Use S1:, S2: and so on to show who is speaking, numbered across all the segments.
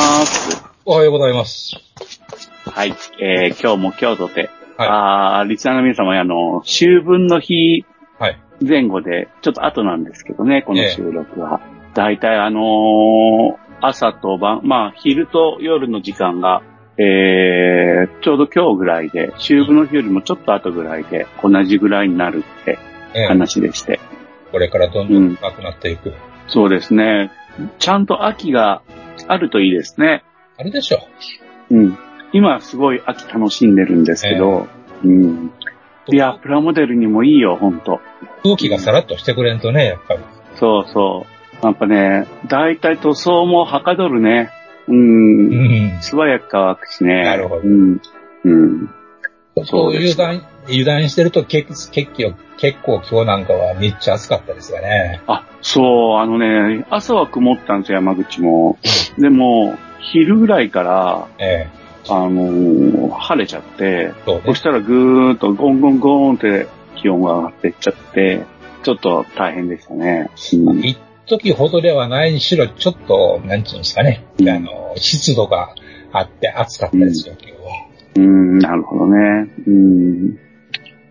S1: ます。
S2: おはようございます。
S1: はい。えー、今日も今日とて、
S2: はい
S1: あーリスナーの皆様、あの、秋分の日
S2: はい。
S1: 前後で、ちょっと後なんですけどね、この収録は。だいたいあのー朝と晩、まあ、昼と夜の時間が、えー、ちょうど今日ぐらいで、秋分の日よりもちょっと後ぐらいで、同じぐらいになるって
S2: ええ
S1: 話でして。
S2: これからどんどんなくなっていく。
S1: そうですね。ちゃんと秋があるといいですね。
S2: あれでしょ。
S1: うん。今すごい秋楽しんでるんですけど、うん。いや、プラモデルにもいいよ、ほんと。
S2: 空気がさらっとしてくれんとね、やっぱり。
S1: そうそう。やっぱね、だいたい塗装もはかどるね。う。
S2: うんん。
S1: 素早く乾くしね。
S2: なるほど
S1: うん。うん。
S2: そう
S1: です
S2: 油断、油断してると結結構、結構今日なんかはめっちゃ暑かったですがね。
S1: あ、そう、あのね、朝は曇ったんですよ、山口も。でも、昼ぐらいから、
S2: え
S1: あのー晴れちゃって、
S2: えそうね。
S1: そしたらぐーっとゴンゴンゴーンって気温が上がってっちゃって、ちょっと大変でしたね。うん
S2: 一時ほどではないにしろ、ちょっと、なんていうんですかね。
S1: うん
S2: あの、湿度があって暑かったですよ、今日は。
S1: うん、なるほどね。うん。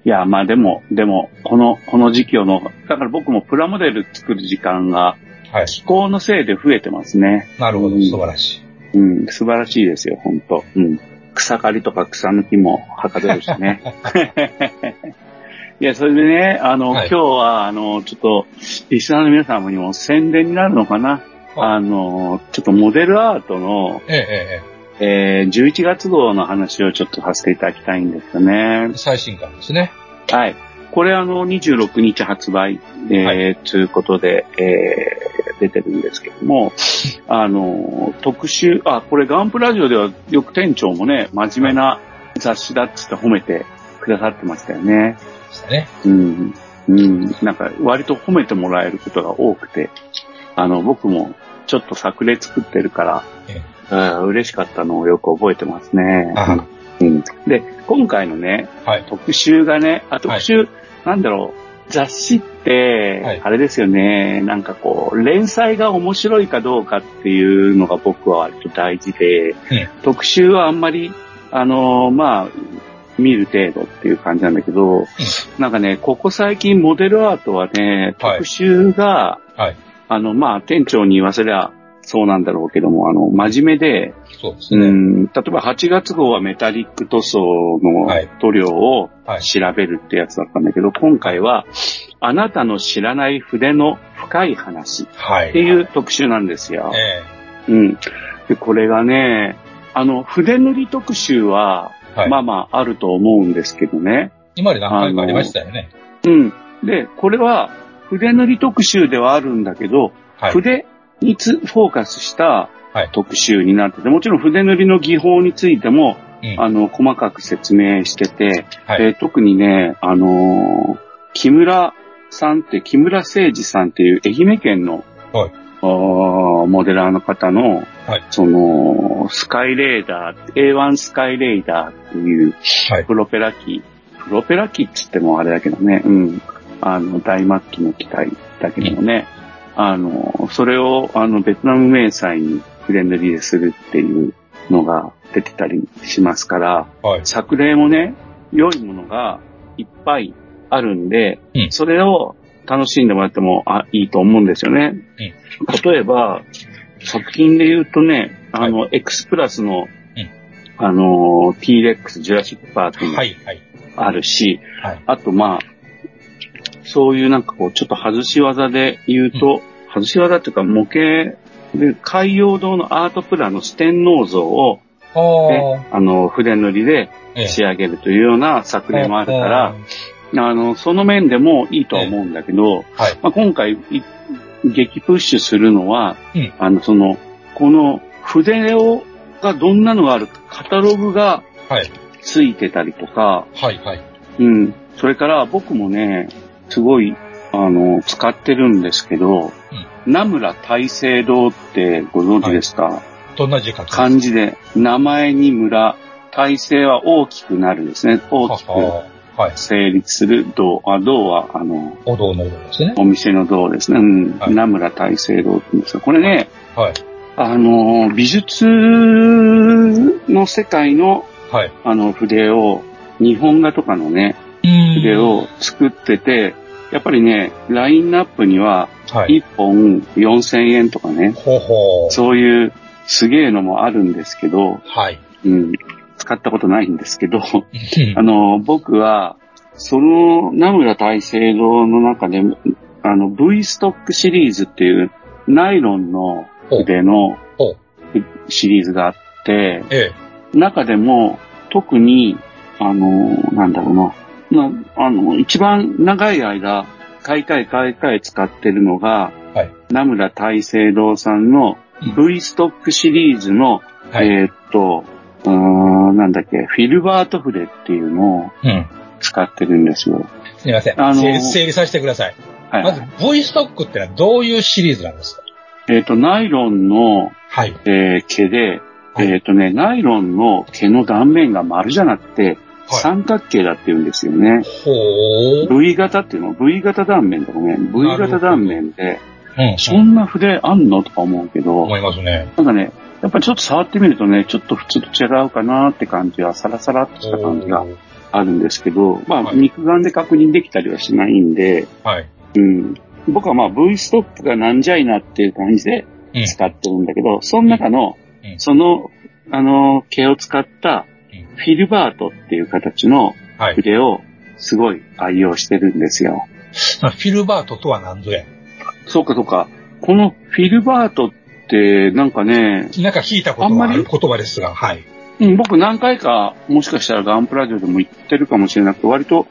S1: いや、まあでも、でも、この、この時期をの、だから僕もプラモデル作る時間が
S2: はい。
S1: 気候のせいで増えてますね。
S2: なるほど、
S1: うん
S2: 素晴らしい。
S1: うん、素晴らしいですよ、本当うん。草刈りとか草抜きもはかどるしね。いや、それでね、あの、
S2: はい
S1: 今日は、あの、ちょっと、リスナーの皆様にも宣伝になるのかな。
S2: はい
S1: あの、ちょっとモデルアートの、
S2: えええ
S1: えー、11月号の話をちょっとさせていただきたいんですよね
S2: え。最新刊ですね。
S1: はい。これあの、26日発売、えー
S2: は
S1: ということで、えー、出てるんですけども、あの、特集、あ、これガンプラジオではよく店長もね、真面目な雑誌だっつって褒めてくださってましたよね。
S2: でしたね。
S1: うん。うん。なんか、割と褒めてもらえることが多くて、あの、僕もちょっと作例作ってるから、
S2: え
S1: うん嬉しかったのをよく覚えてますね。
S2: あ
S1: うん。で、今回のね、
S2: はい。
S1: 特集がね、あ、特集、なんだろう、雑誌って、
S2: はい
S1: あれですよね、なんかこう、連載が面白いかどうかっていうのが僕は割と大事で、特集はあんまり、あのーまあ、見る程度っていう感じなんだけど、なんかね、ここ最近モデルアートはね、
S2: はい
S1: 特集が、
S2: はい。
S1: あの、まあ、店長に言わせりゃそうなんだろうけども、あの、真面目で、
S2: そうですね。
S1: うん、例えば8月号はメタリック塗装の
S2: はい
S1: 塗料を
S2: はい
S1: 調べるってやつだったんだけど、今回はあなたの知らない筆の深い話っ
S2: はい。
S1: ていう特集なんですよ。
S2: え
S1: うん。で、これがね、あの、筆塗り特集は、
S2: えはい。
S1: まあまああると思うんですけどね。
S2: 今まで何回かありましたよね。
S1: うん。で、これは筆塗り特集ではあるんだけど、
S2: はい。
S1: 筆につフォーカスした
S2: はい。
S1: 特集になってて、もちろん筆塗りの技法についても、
S2: うん。
S1: あの、細かく説明してて、
S2: はい。
S1: えー特にね、あのー木村さんって、木村誠二さんっていう愛媛県の、
S2: はい。
S1: あーモデラーの方の、
S2: はい。
S1: その、スカイレーダー、A1 スカイレーダーっていう
S2: はい。
S1: プロペラ機、プロペラ機って言ってもあれだけどね、うん、あの、大末期の機体だけどもね、あの、それを、あの、ベトナム迷彩に筆塗りでするっていうのが出てたりしますから、
S2: はい。
S1: 作例もね、良いものがいっぱいあるんで、
S2: うん
S1: それを楽しんでもらってもあいいと思うんですよね。例えば、作品で言うとね、あの、X プラスの、あの、T-Rex ジュラシックパークも
S2: はい。はい。
S1: あるし、
S2: はい
S1: あとまあ、そういうなんかこう、ちょっと外し技で言うと、外し技っていうか模型で、海洋堂のアートプラの四天王像をね、あの、筆塗りで仕上げるというような作例もあるから、あの、その面でもいいとは思うんだけど、はい、まあ、今回、激プッシュするのは、うん、あの、その、この筆を、がどんなのがあるカタログがついてたりとか、
S2: はい、はい、
S1: うん。それから僕もね、すごい、あの、使ってるんですけど、うん、名村大聖堂ってご存知ですか、はい、
S2: どんな字書く
S1: 漢字で、名前に村、大聖は大きくなるですね。大きく成立する銅、あ銅は、あの、
S2: お銅の銅ですね。
S1: お店の銅ですね。うん。はい、名村大聖堂って言うんですが、これね、はい。あの、美術の世界の、はい。あの、筆を、日本画とかのね、筆を作ってて、やっぱりね、ラインナップには、1本4000円とかね、ほうほう。そういうすげえのもあるんですけど、はい。うん。使ったことないんですけど、あの、僕は、その名村大聖堂の中で、あの、V ストックシリーズっていうナイロンの筆のシリーズがあって、中でも特に、あの、なんだろうな、まあの、一番長い間、買い替え買い替え使ってるのが、はい、名村大聖堂さんの V ストックシリーズの、はい、えー、っと、うん、なんだっけ、フィルバート筆っていうのを使ってるんですよ。
S2: すみません。あのー、整理させてください。はい、まず V ストックってのはどういうシリーズなんですか？
S1: えっ、と、ナイロンの、はい、えー、毛で、はい、えっ、とね、ナイロンの毛の断面が丸じゃなくて、三角形だって言うんですよね。ほう。V 型っていうの？V 型断面とかね、V 型断面で、うん、そんな筆あんの？とか思うけど、
S2: 思いますね。
S1: なんかね、やっぱりちょっと触ってみるとね、ちょっと普通と違うかなって感じは、サラサラっとした感じがあるんですけど、まあ、はい、肉眼で確認できたりはしないんで、はい。うん。僕はまあ V ストップがなんじゃいなっていう感じで使ってるんだけど、うん、その中の、うん、その、あの、毛を使ったフィルバートっていう形の筆をすごい愛用してるんですよ。
S2: はい、フィルバートとは何ぞや
S1: そうかそうか。このフィルバートっ、なんかね、
S2: なんか聞いたことがある言葉ですが、はい。
S1: うん、僕何回か、もしかしたらガンプラジオでも言ってるかもしれなくて、割と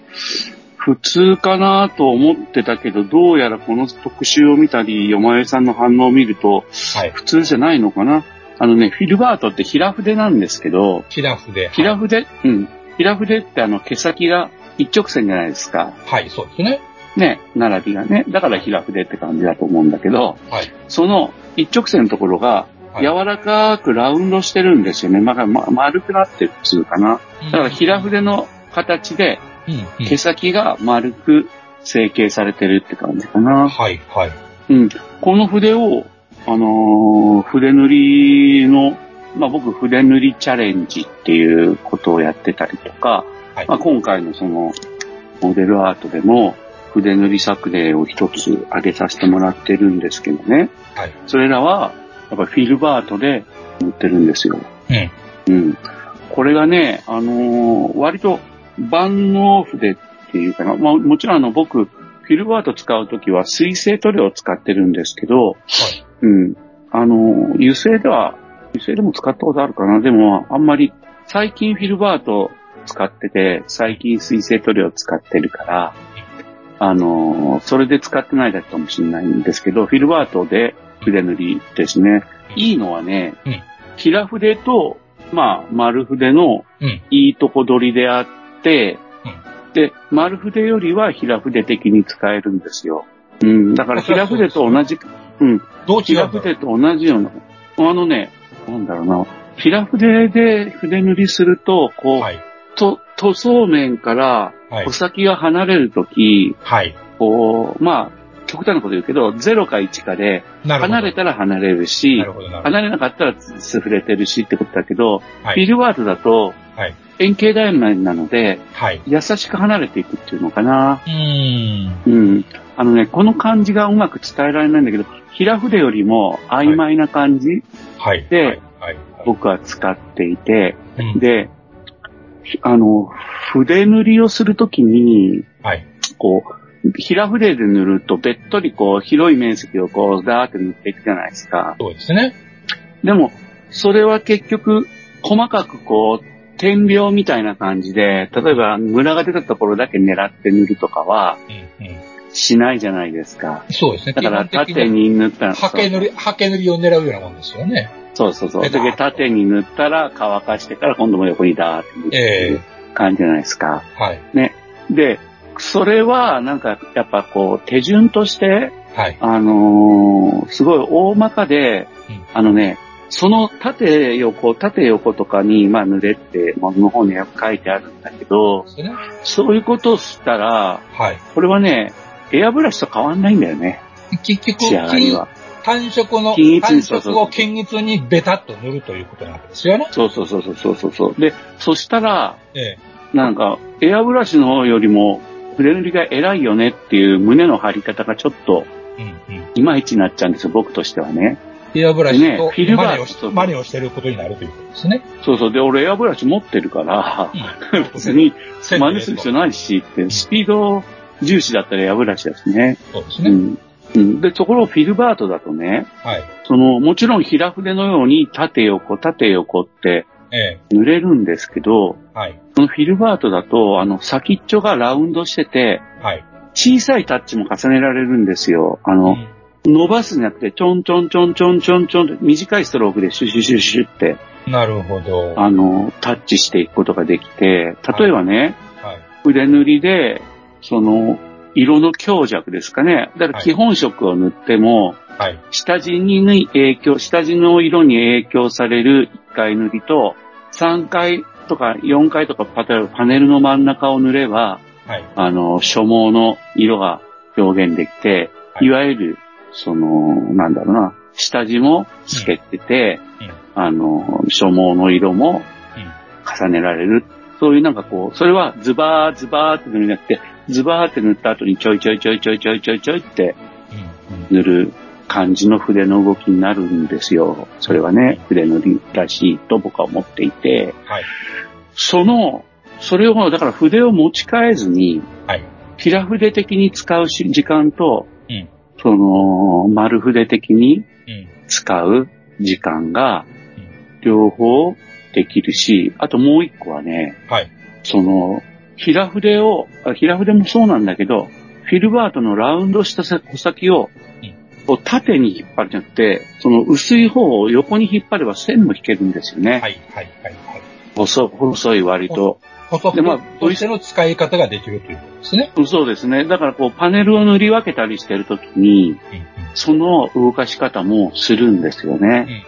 S1: 普通かなと思ってたけど、どうやらこの特集を見たり、よまえさんの反応を見ると、はい、普通じゃないのかな。あのね、フィルバートって平筆なんですけど、
S2: 平筆。
S1: 平筆、はい、うん。平筆ってあの毛先が一直線じゃないですか。
S2: はい、そうですね。
S1: ね、並びがね。だから平筆って感じだと思うんだけど、はい、その一直線のところが、柔らかくラウンドしてるんですよね。まあ、ま、丸くなってる普通かな。だから平筆の形で、毛先が丸く成形されてるって感じかな。
S2: はい、はい。
S1: うん。この筆を、あのー、筆塗りの、まあ、僕筆塗りチャレンジっていうことをやってたりとか、はい、まあ、今回のその、モデルアートでも、筆塗り作例を一つ挙げさせてもらってるんですけどね。はい。それらは、やっぱフィルバートで塗ってるんですよ。うん。うん。これがね、あのー、割と万能筆っていうかな。まあ、もちろんあの、僕、フィルバート使うときは水性塗料を使ってるんですけど、はい。うん。あのー、油性では、油性でも使ったことあるかな。でも、あんまり、最近フィルバート使ってて、最近水性塗料を使ってるから、あの、それで使ってないだけかもしれないんですけど、フィルバートで筆塗りですね。いいのはね、うん、平筆と、まあ、丸筆のいいとこ取りであって、うん、で、丸筆よりは平筆的に使えるんですよ。うん、だから平筆と同じ、うん。どう平筆と同じような、あのね、なんだろうな、平筆で筆塗りすると、こう、はい、と、塗装面から穂先が離れるとき、はい。こう、まあ、極端なこと言うけど、0か1かで、離れたら離れるし、離れなかったら触れてるしってことだけど、はい、フィルワードだと、はい、円形断面なので、はい、優しく離れていくっていうのかな。うん。うん。あのね、この感じがうまく伝えられないんだけど、平筆よりも曖昧な感じで、僕は使っていて、で、あの、筆塗りをするときに、はい。こう、平筆で塗るとべっとりこう、広い面積をこう、ダーって塗っていくじゃないですか。
S2: そうですね。
S1: でも、それは結局、細かくこう、点描みたいな感じで、例えばムラが出たところだけ狙って塗るとかは、
S2: うんうん。
S1: しないじゃないですか。
S2: そうですね。
S1: だから縦に塗ったら、
S2: ハケ塗り、ハケ塗りを狙うようなもんですよね。
S1: そうそうそう。で、縦に塗ったら乾かしてから今度も横にダーって塗る感じじゃないですか。
S2: はい。
S1: で、それはなんかやっぱこう手順として、
S2: はい。
S1: あのーすごい大まかで、
S2: うん
S1: あのね、その縦横、縦横とかに、まあ塗れって、ものの方に書いてあるんだけど。そういうことをしたら、
S2: はい。
S1: これはね、エアブラシと変わんないんだよね、
S2: 結局、
S1: 仕上がりは。
S2: 単色の単色を均一にベタっと塗るということなわけですよね。
S1: そうそうそうそうそうそう。で、そしたら、
S2: ええ。
S1: なんか、エアブラシの方よりも、筆塗りが偉いよねっていう胸の張り方がちょっと、
S2: うんうん。
S1: いまいちになっちゃうんですよ、僕としてはね。
S2: エアブラシと
S1: ねフィルバー
S2: をしマネをしてることになるということですね。
S1: そうそう。で、俺エアブラシ持ってるから、別に真似する必要ないしって、スピード重視だったらエアブラシだしね。
S2: そうですね。
S1: うん。うん、で、ところフィルバートだとね、
S2: はい。
S1: その、もちろん平筆のように縦横、縦横って
S2: え
S1: 塗れるんですけど、
S2: え。はい。
S1: そのフィルバートだと、あの、先っちょがラウンドしてて、
S2: はい。
S1: 小さいタッチも重ねられるんですよ。あの、
S2: うん
S1: 伸ばすんじゃなくて、ちょんちょんちょんちょんちょんちょんって短いストロークでシュシュシュシュって、
S2: なるほど。
S1: あの、タッチしていくことができて、例えばね、
S2: はい。
S1: 筆塗りで、その、色の強弱ですかね。だから
S2: はい
S1: 基本色を塗っても、
S2: はい。
S1: 下地に影響、下地の色に影響される1回塗りと、3回とか4回とかパタパネルの真ん中を塗れば、
S2: はい。
S1: あの、所毛の色が表現できて、
S2: はい
S1: いわゆる、その、なんだろうな、下地も透けてて、
S2: うん。
S1: あの、所毛の色も
S2: うん。
S1: 重ねられる。そういうなんかこう、それはズバーズバーって塗るんじゃなくて、ズバーって塗った後にちょいちょいちょいちょいちょいちょいちょいって
S2: うん。
S1: 塗る感じの筆の動きになるんですよ。それはね、筆塗りらしいと僕は思っていて、
S2: はい。
S1: その、それを、だから筆を持ち替えずに、
S2: はい。
S1: 平筆的に使うし時間と、
S2: うん。
S1: その、丸筆的に
S2: うん。
S1: 使う時間が
S2: うん、
S1: 両方できるし、あともう一個はね、
S2: はい。
S1: その、平筆を、あ平筆もそうなんだけど、フィルバートのラウンドした穂先を
S2: うん、
S1: こう縦に引っ張るんじゃなくて、その薄い方を横に引っ張れば線も引けるんですよね。
S2: はい。はい。はい。はい。
S1: 細細い割と。
S2: 細
S1: でまあ
S2: 筆としての使い方ができるということですね。
S1: そうですね。だからこうパネルを塗り分けたりしてるときに、
S2: うん。
S1: その動かし方もするんですよね。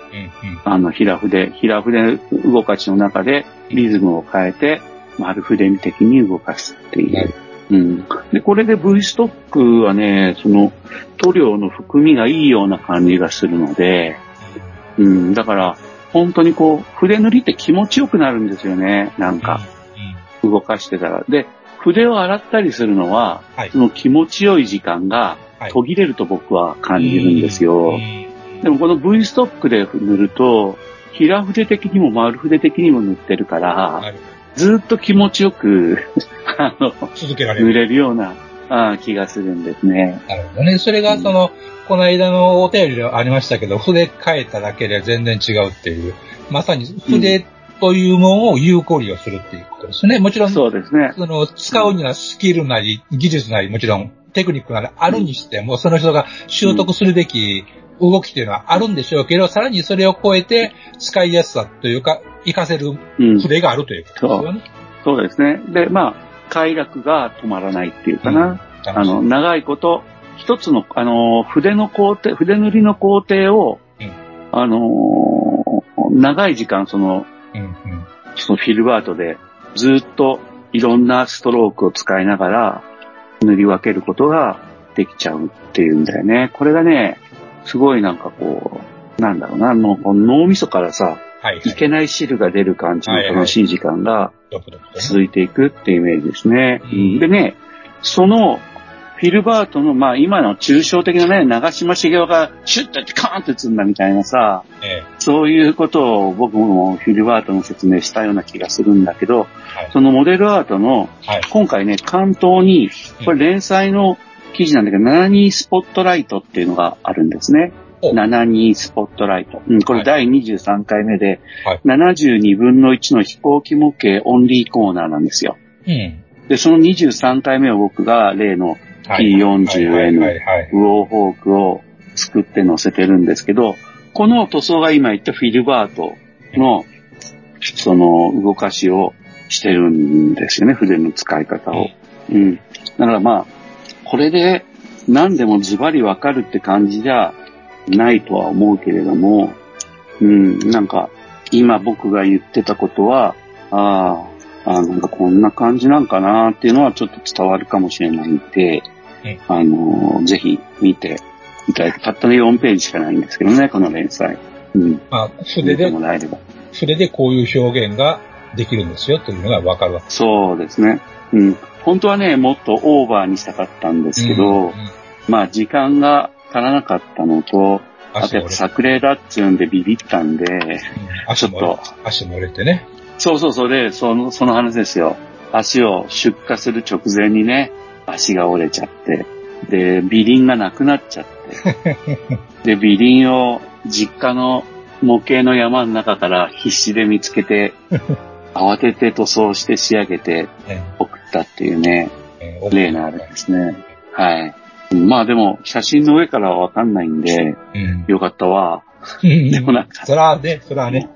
S1: あの、平筆、平筆動かしの中でリズムを変えて、丸筆的に動かすっていう。うん。で、これで V ストックはね、その、塗料の含みがいいような感じがするので、うん。だから、本当にこう、筆塗りって気持ちよくなるんですよね。なんか、動かしてたら。で、筆を洗ったりするのは、
S2: はい
S1: その気持ちよい時間が
S2: はい
S1: 途切れると僕は感じるんですよ。
S2: うん
S1: でもこの V ストックで塗ると、平筆的にも丸筆的にも塗ってるから、
S2: なる
S1: ずっと気持ちよく、あの、
S2: 続けられ
S1: 塗
S2: る。
S1: れるようなあー気がするんですね。
S2: なるほどね。それが、その、この間のお便りでありましたけど、筆変えただけで全然違うっていう、まさに筆というものを有効利用するっていうことですね。もちろん、
S1: そうですね。
S2: その、使うにはスキルなり、技術なり、もちろん、テクニックなりあるにしても、その人が習得するべき動きっていうのはあるんでしょうけど、さらにそれを超えて、使いやすさというか、活かせる
S1: うん。
S2: 筆があるということですよね。
S1: そうですね。で、まあ、快楽が止まらないっていうかな。あの、長いこと、一つの、あの、筆の工程、筆塗りの工程を、
S2: うん
S1: あのー長い時間、その、
S2: うん、うん。
S1: そのフィルバートでずっといろんなストロークを使いながら塗り分けることができちゃうっていうんだよね。これがね、すごいなんかこう、なんだろうな、も脳みそからさ、
S2: はい、はい
S1: いけない汁が出る感じの楽しい時間が続いていくっていうイメージですね。
S2: うん
S1: でね、そのフィルバートの、まあ今の抽象的なね、長嶋茂雄がシュッとやってカーンって打つんだみたいなさ、
S2: ええ
S1: そういうことを僕もフィルバートの説明したような気がするんだけど、
S2: はい。
S1: そのモデルアートの、
S2: はい。
S1: 今回ね、関東に、これ連載の記事なんだけど、72スポットライトっていうのがあるんですね。72スポットライト。うん、これ第23回目で、
S2: はい、
S1: 72分の1の飛行機模型オンリーコーナーなんですよ。
S2: うん、
S1: で、その23回目を僕が例の P40N ウォーホークを作って載せてるんですけど、この塗装が今言ったフィルバートの、その動かしをしてるんですよね、筆の使い方を。うん。だからまあ、これで何でもズバリわかるって感じじゃないとは思うけれども、うん、なんか、今僕が言ってたことは、ああ、あなんかこんな感じなんかなっていうのはちょっと伝わるかもしれないんで、あの、ぜひ見ていただいて、たったの4ページしかないんですけどね、この連載。うん。
S2: まあ、筆で、筆でこういう表現ができるんですよというのがわかるわけ
S1: そうですね。うん。本当はね、もっとオーバーにしたかったんですけど、うんうん、まあ時間が足らなかったのと、あとやっぱ作例だっつうんでビビったんで、うん、ちょっと。
S2: 足も折れてね。
S1: そうそうそうで、その、その話ですよ。足を出荷する直前にね、足が折れちゃって、で、尾輪がなくなっちゃって、で、尾輪を実家の模型の山の中から必死で見つけて、慌てて塗装して仕上げて送ったっていうね、例のあれですね。はい。まあでも、写真の上からはわかんないんで、うん、よかったわ。
S2: でもなんか。そらね、そらね。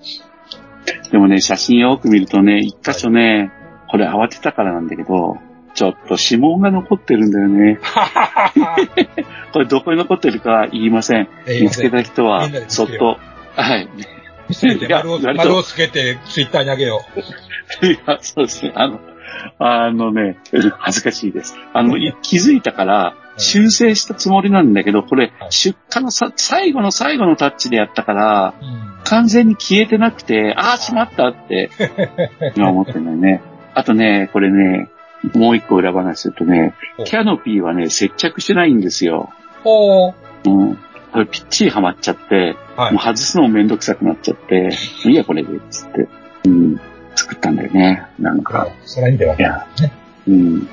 S1: でもね、写真よく見るとね、一箇所ね、はい、これ慌てたからなんだけど、ちょっと指紋が残ってるんだよね。これどこに残ってるか言いません。見つけた人は、そっと、はい。
S2: 見せて丸をつけてツイッターにあげよ
S1: う。いや、そうですね。あの、あのね、恥ずかしいです。あの、気づいたから、修正したつもりなんだけど、これ、出荷のさ、最後の最後のタッチでやったから、完全に消えてなくて、ああ、しまったって、今思ってるんだよね。あとね、これね、もう一個裏話するとね、キャノピーはね、接着してないんですよ。
S2: ほう。
S1: うん。これぴっちりはまっちゃって、はい、もう外すのもめんどくさくなっちゃって、いや、これで、つって。うん。作ったんだよね。なんか。
S2: それはいいんだよ。
S1: いや、うん。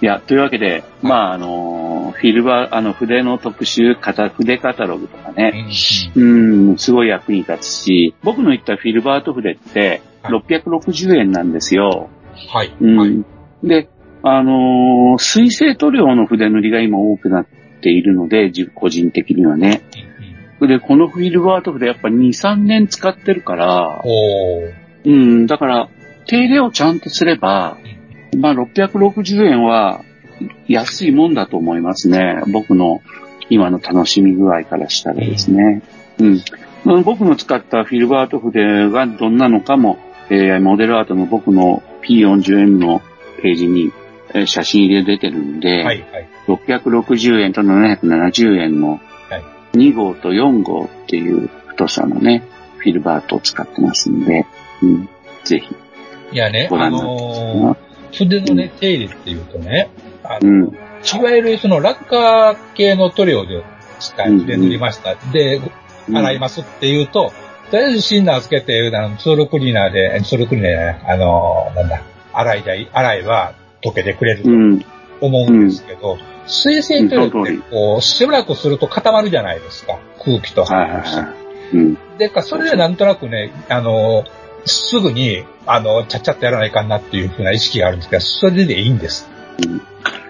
S1: いや、というわけで、まあ、あの、フィルバー、あの、筆の特集、筆カタログとかね、うん、ん、すごい役に立つし、僕の言ったフィルバート筆って、660円なんですよ。
S2: はい。
S1: うん。で、あのー、水性塗料の筆塗りが今多くなっているので、個人的にはね。で、このフィルバート筆やっぱ2、3年使ってるから、うん、だから、手入れをちゃんとすれば、まあ、660円は安いもんだと思いますね。僕の今の楽しみ具合からしたらですね。うん。僕の使ったフィルバート筆がどんなのかも、えー、モデルアートの僕の P40M のページに、えー、写真入れ出てるんで、はいはい、660円と770円の2号と4号っていう太さのね、フィルバートを使ってますんで、うん、ぜひ。
S2: いやね、あのー、筆のね、手入れっていうとね、あの、うん、いわゆるそのラッカー系の塗料で使いで塗りました。うん、で、洗いますっていうと、とりあえずシンナーつけて、あのツールクリーナーで、ツールクリーナーね、あの、なんだ、洗いい、洗いは溶けてくれると思うんですけど、うん、水性塗料ってこう、しばらくすると固まるじゃないですか。空気と反応して。うん、で、それでなんとなくね、あの、すぐに、あの、ちゃっちゃっとやらないかなっていうふうな意識があるんですけど、それでいいんです。
S1: うん、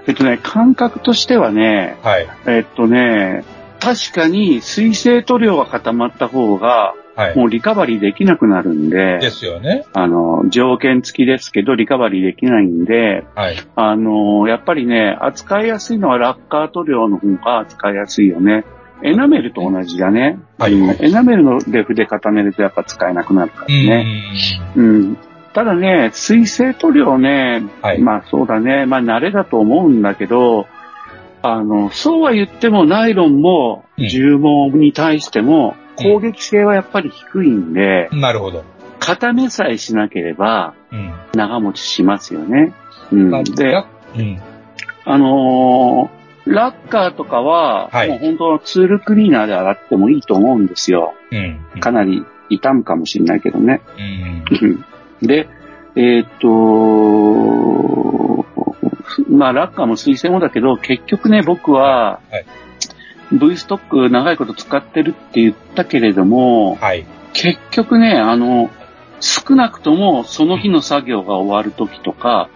S1: えっとね、感覚としてはね、
S2: はい。
S1: えっとね、確かに水性塗料が固まった方が、はい、もうリカバリーできなくなるんで、
S2: ですよね。
S1: あの、条件付きですけど、リカバリーできないんで、
S2: はい、
S1: あの、やっぱりね、扱いやすいのはラッカー塗料の方が扱いやすいよね。エナメルと同じだね。はい、エナメルので筆固めるとやっぱ使えなくなるからね。うん。ただね、水性塗料ね、はい、まあそうだね、まあ慣れだと思うんだけど、あの、そうは言ってもナイロンも重毛に対しても攻撃性はやっぱり低いんで、
S2: うん、なるほど。
S1: 固めさえしなければ、長持ちしますよね。うん。で、うん、あのーラッカーとかは、はい、もう本当ツールクリーナーで洗ってもいいと思うんですよ。
S2: うん、
S1: かなり傷むかもしれないけどね。
S2: うん、
S1: で、えー、っと、まあ、ラッカーも水性もだけど、結局ね、僕は、はい、V ストック長いこと使ってるって言ったけれども、
S2: はい。
S1: 結局ね、あの、少なくともその日の作業が終わる時とか、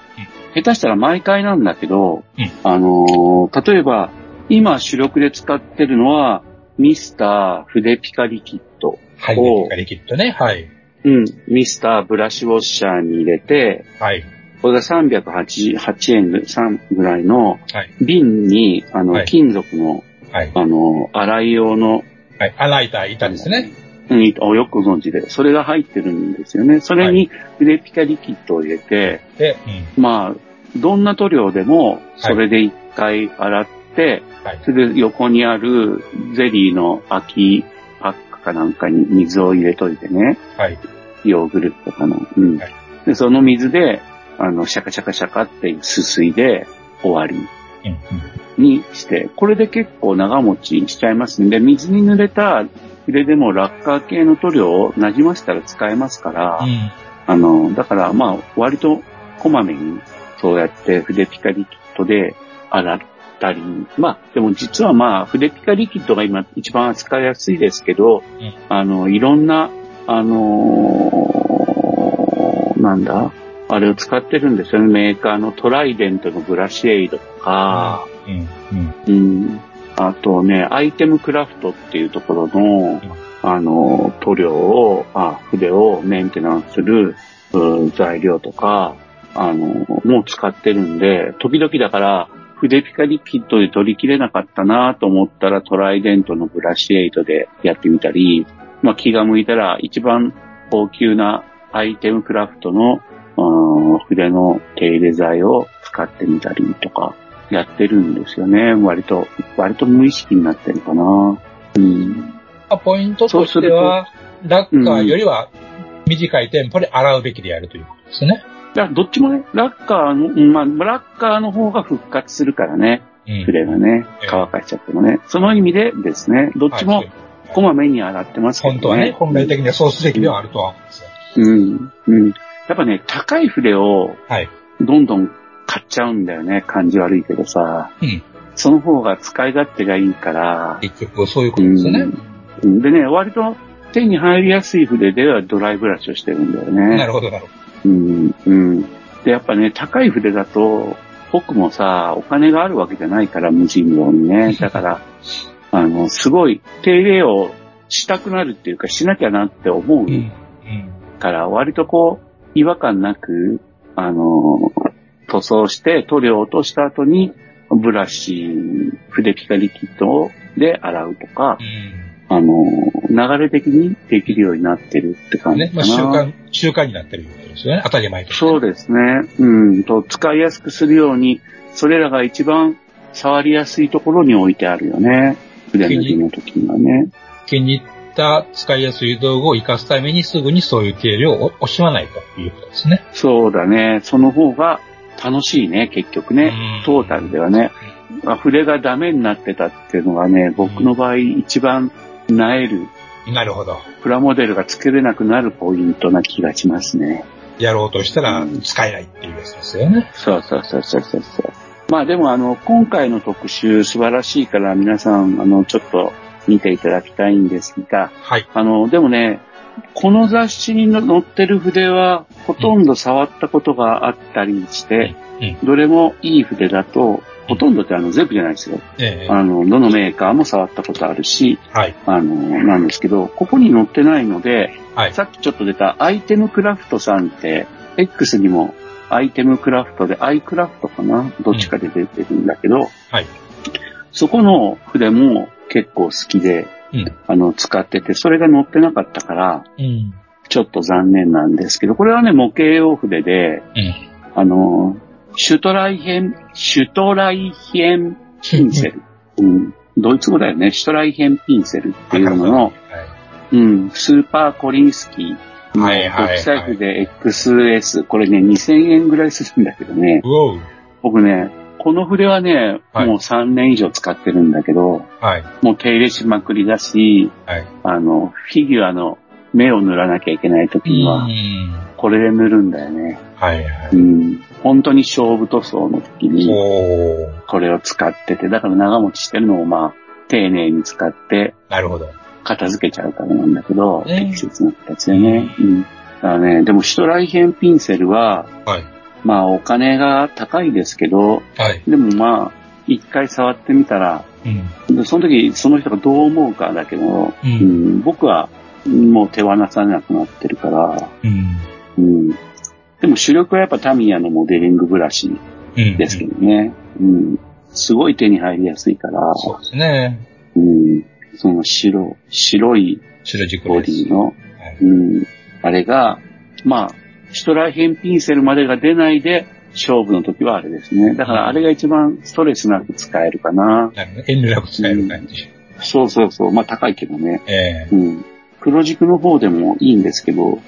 S1: 下手したら毎回なんだけど、
S2: うん
S1: あのー例えば、今主力で使ってるのは、ミスター筆ピカリキッド。
S2: はい。
S1: お
S2: ピカリキッドね。はい。
S1: うん。ミスターブラシウォッシャーに入れて、
S2: はい。
S1: これが308円ぐ3ぐらいの
S2: はい。
S1: 瓶に、あの、
S2: はい
S1: 金属の、
S2: はい。
S1: あの、洗い用の、
S2: はい。洗いた板ですね。
S1: よくご存知で、それが入ってるんですよね。それに筆ピカリキッドを入れて、
S2: で、うん。
S1: まあ、どんな塗料でも、それで一回洗って、
S2: はい。
S1: それで横にあるゼリーの空きパックかなんかに水を入れといてね、
S2: はい。
S1: ヨーグルトとかの。うん。
S2: はい
S1: で、その水で、あの、シャカシャカシャカってすすいで終わり
S2: うん。
S1: にして、これで結構長持ちしちゃいますんで、水に濡れた筆でもラッカー系の塗料を馴染ませたら使えますから、
S2: うん。
S1: あの、だからまあ、割とこまめに、そうやって筆ピカリキッドで洗ったり、まあ、でも実はまあ、筆ピカリキッドが今一番扱いやすいですけど、
S2: うん
S1: あの、いろんな、あのーなんだあれを使ってるんですよね。メーカーのトライデントのブラシエイドとか、
S2: うん。うん。
S1: うん。あとね、アイテムクラフトっていうところの、あの、塗料を、あ、筆をメンテナンスするうん材料とか、あの、もう使ってるんで、時々だから、筆ピカリキッドで取り切れなかったなと思ったらトライデントのブラシエイトでやってみたり、まあ気が向いたら一番高級なアイテムクラフトのうん筆の手入れ剤を使ってみたりとかやってるんですよね。割と、割と無意識になってるかな。うん。
S2: まあポイントとしては、ラッカーよりは短いテンポで洗うべきであるということですね。
S1: いや、どっちもね、ラッカーの、うんまあ、ラッカーの方が復活するからね、
S2: うん
S1: 筆がね
S2: ええ、
S1: 乾かしちゃってもね。その意味でですね、どっちも
S2: はい
S1: こまめに洗ってますけどね。
S2: 本当はね、本来的にはそうすべきではあるとは思うんですよ。
S1: うん。うん。やっぱね、高い筆を
S2: はい。
S1: どんどん買っちゃうんだよね。感じ悪いけどさ。
S2: うん。
S1: その方が使い勝手がいいから。
S2: 結局そういうことですよね。
S1: うん。でね、割と手に入りやすい筆ではドライブラシをしてるんだよね。
S2: なるほど、なるほ
S1: うん、うん。で、やっぱね、高い筆だと、僕もさ、お金があるわけじゃないから、無人道にね。だから、あの、すごい手入れをしたくなるっていうか、しなきゃなって思う
S2: ど。うん。うん。
S1: から、割とこう、違和感なく、あの、塗装して塗料を落とした後に、ブラシ、筆ピカリキッドで洗うとか、あの、流れ的にできるようになってるって
S2: うん。ね。
S1: 感じかな。
S2: まあ習慣、習慣になってることですよね。当たり前として。
S1: そうですね。うん。と、使いやすくするように、それらが一番触りやすいところに置いてあるよね。筆塗りの時にはね。
S2: 気に入った使いやすい道具を活かすためにすぐにそういう手入れを惜しまないということですね。
S1: そうだね。その方が楽しいね、結局ね
S2: うん。
S1: トータルではね。あ筆がダメになってたっていうのがね、僕の場合一番なえる、
S2: なるほど。
S1: プラモデルが作れなくなるポイントな気がしますね。
S2: やろうとしたら使えないっていうやつですよね。
S1: そうそうそうそうそうそう。まあでもあの、今回の特集素晴らしいから皆さん、あの、ちょっと見ていただきたいんですが、
S2: はい。
S1: あの、でもね、この雑誌に載ってる筆はほとんど触ったことがあったりして、
S2: うん。
S1: どれもいい筆だと、ほとんどってあの全部じゃないですよ。
S2: ええ
S1: あの、どのメーカーも触ったことあるし、
S2: はい。
S1: あの、なんですけど、ここに載ってないので、
S2: はい。
S1: さっきちょっと出たアイテムクラフトさんって、X にもアイテムクラフトで、アイクラフトかな？どっちかで出てるんだけど、
S2: はい。
S1: そこの筆も結構好きで、
S2: うん。
S1: あの、使ってて、それが載ってなかったから、
S2: うん。
S1: ちょっと残念なんですけど、これはね、模型用筆で、
S2: うん。
S1: あの、シュトライヘン、シュトライヘンピンセル。うん。ドイツ語だよね。シュトライヘンピンセルっていうのの、うん、スーパーコリンスキーの
S2: はいはい
S1: で XS、これね、2000円ぐらいするんだけどね。僕ね、この筆はね、
S2: はい
S1: もう3年以上使ってるんだけど、
S2: はい。
S1: もう手入れしまくりだし、
S2: はい。
S1: あの、フィギュアの目を塗らなきゃいけない時には
S2: う、ん。
S1: これで塗るんだよね。
S2: はいは
S1: う
S2: い。
S1: ん。本当に勝負塗装の時に。これを使ってて、だから長持ちしてるのもまあ、丁寧に使って
S2: なるほど。
S1: 片付けちゃうからなんだけど、
S2: ええ
S1: 適切な形でね。うん。だからね、でもシュトライヘンピンセルは、
S2: はい。
S1: まあお金が高いですけど、
S2: はい。
S1: でもまあ、一回触ってみたら、
S2: うん。
S1: でその時その人がどう思うかだけど、
S2: う。
S1: うんん、僕はもう手放さなくなってるから、
S2: うん。
S1: うん。でも主力はやっぱタミヤのモデリングブラシ
S2: うん。
S1: ですけどね。うん。すごい手に入りやすいから、
S2: そうですね。
S1: うん。その白、白いボ。ディの、
S2: はい
S1: うん。あれが、まあ、シュトライヘンピンセルまでが出ないで、勝負の時はあれですね。だからあれが一番ストレスなく使えるかな。
S2: なるほど。遠慮なく使える感じ。
S1: そうそうそう。まあ高いけどね。
S2: ええ
S1: うん。黒軸の方でもいいんですけど、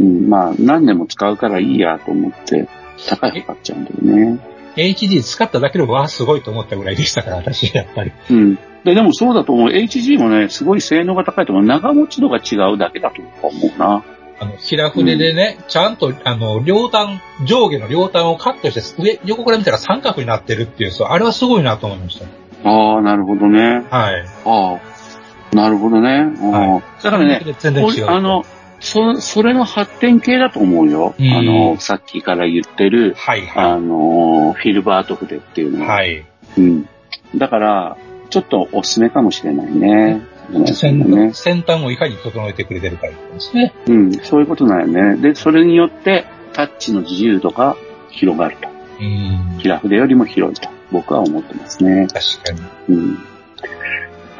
S1: うん、まあ何年も使うからいいやと思って、高い方買っちゃうんだよね。
S2: HD 使っただけでも、わあ、すごいと思ったぐらいでしたから、私、やっぱり。
S1: うん。で、でもそうだと思う。HG もね、すごい性能が高いと思う。長持ち度が違うだけだと思うな。
S2: あの、平筆でね、ちゃんと、あの、両端、上下の両端をカットして、上、横から見たら三角になってるっていう、そう、あれはすごいなと思いました。
S1: ああ、なるほどね。
S2: はい。
S1: ああ、なるほどね。
S2: は
S1: だからね、
S2: 全然違う。
S1: あの、そ、それの発展系だと思うよ。
S2: うん
S1: あの、さっきから言ってる、
S2: はいは
S1: あの、フィルバート筆っていう
S2: い。
S1: のは。
S2: はい。
S1: うん。だから、ちょっとおすすめかもしれないね。
S2: 先先端をいかに整えてくれてるかですね。
S1: うん、そういうことなんよね。で、それによって、タッチの自由度が広がると。
S2: うん。
S1: 平筆よりも広いと。僕は思ってますね。
S2: 確かに。
S1: うん。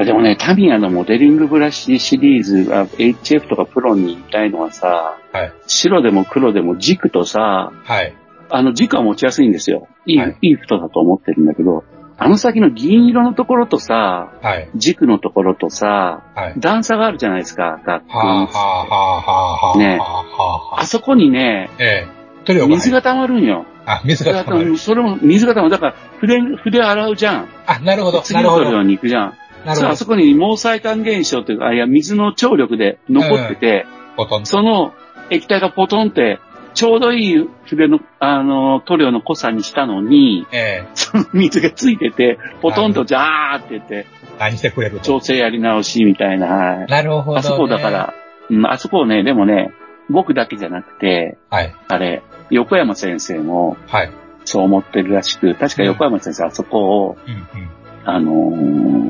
S1: でもね、タミヤのモデリングブラシシリーズは HF とかプロに言いたいのはさ、
S2: はい。
S1: 白でも黒でも軸とさ、
S2: はい。
S1: あの軸は持ちやすいんですよ。いい、
S2: はい
S1: い、い太だと思ってるんだけど、あの先の銀色のところとさ、
S2: はい。
S1: 軸のところとさ、
S2: はい。
S1: 段差があるじゃないですか、学校
S2: はあ、はあ、はあ、はあ。
S1: ね
S2: はあ、
S1: そこにね、
S2: ええ。
S1: 水が溜まるんよ。
S2: あ、水が溜まる。
S1: それも水が溜まる。だから、筆、筆洗うじゃん。
S2: あ、なるほど。
S1: 次。の塗料に行くじゃん。
S2: なるほど。
S1: あそこに毛細管現象というか、あいや、水の張力で残ってて、
S2: ほとんど。
S1: その液体がポトンって、ちょうどいい筆の、あの、塗料の濃さにしたのに、
S2: ええ。
S1: その水がついてて、ポトンとジャーって言って、
S2: 何してくれると。
S1: 調整やり直しみたいな、はい
S2: なるほど、ね。
S1: あそこだか。ら、うん、あそこをね、でもね、僕だけじゃなくて、
S2: はい。
S1: あれ、横山先生も
S2: はい。
S1: そう思ってるらしく、確か横山先生あそこを、
S2: うんうん。
S1: あの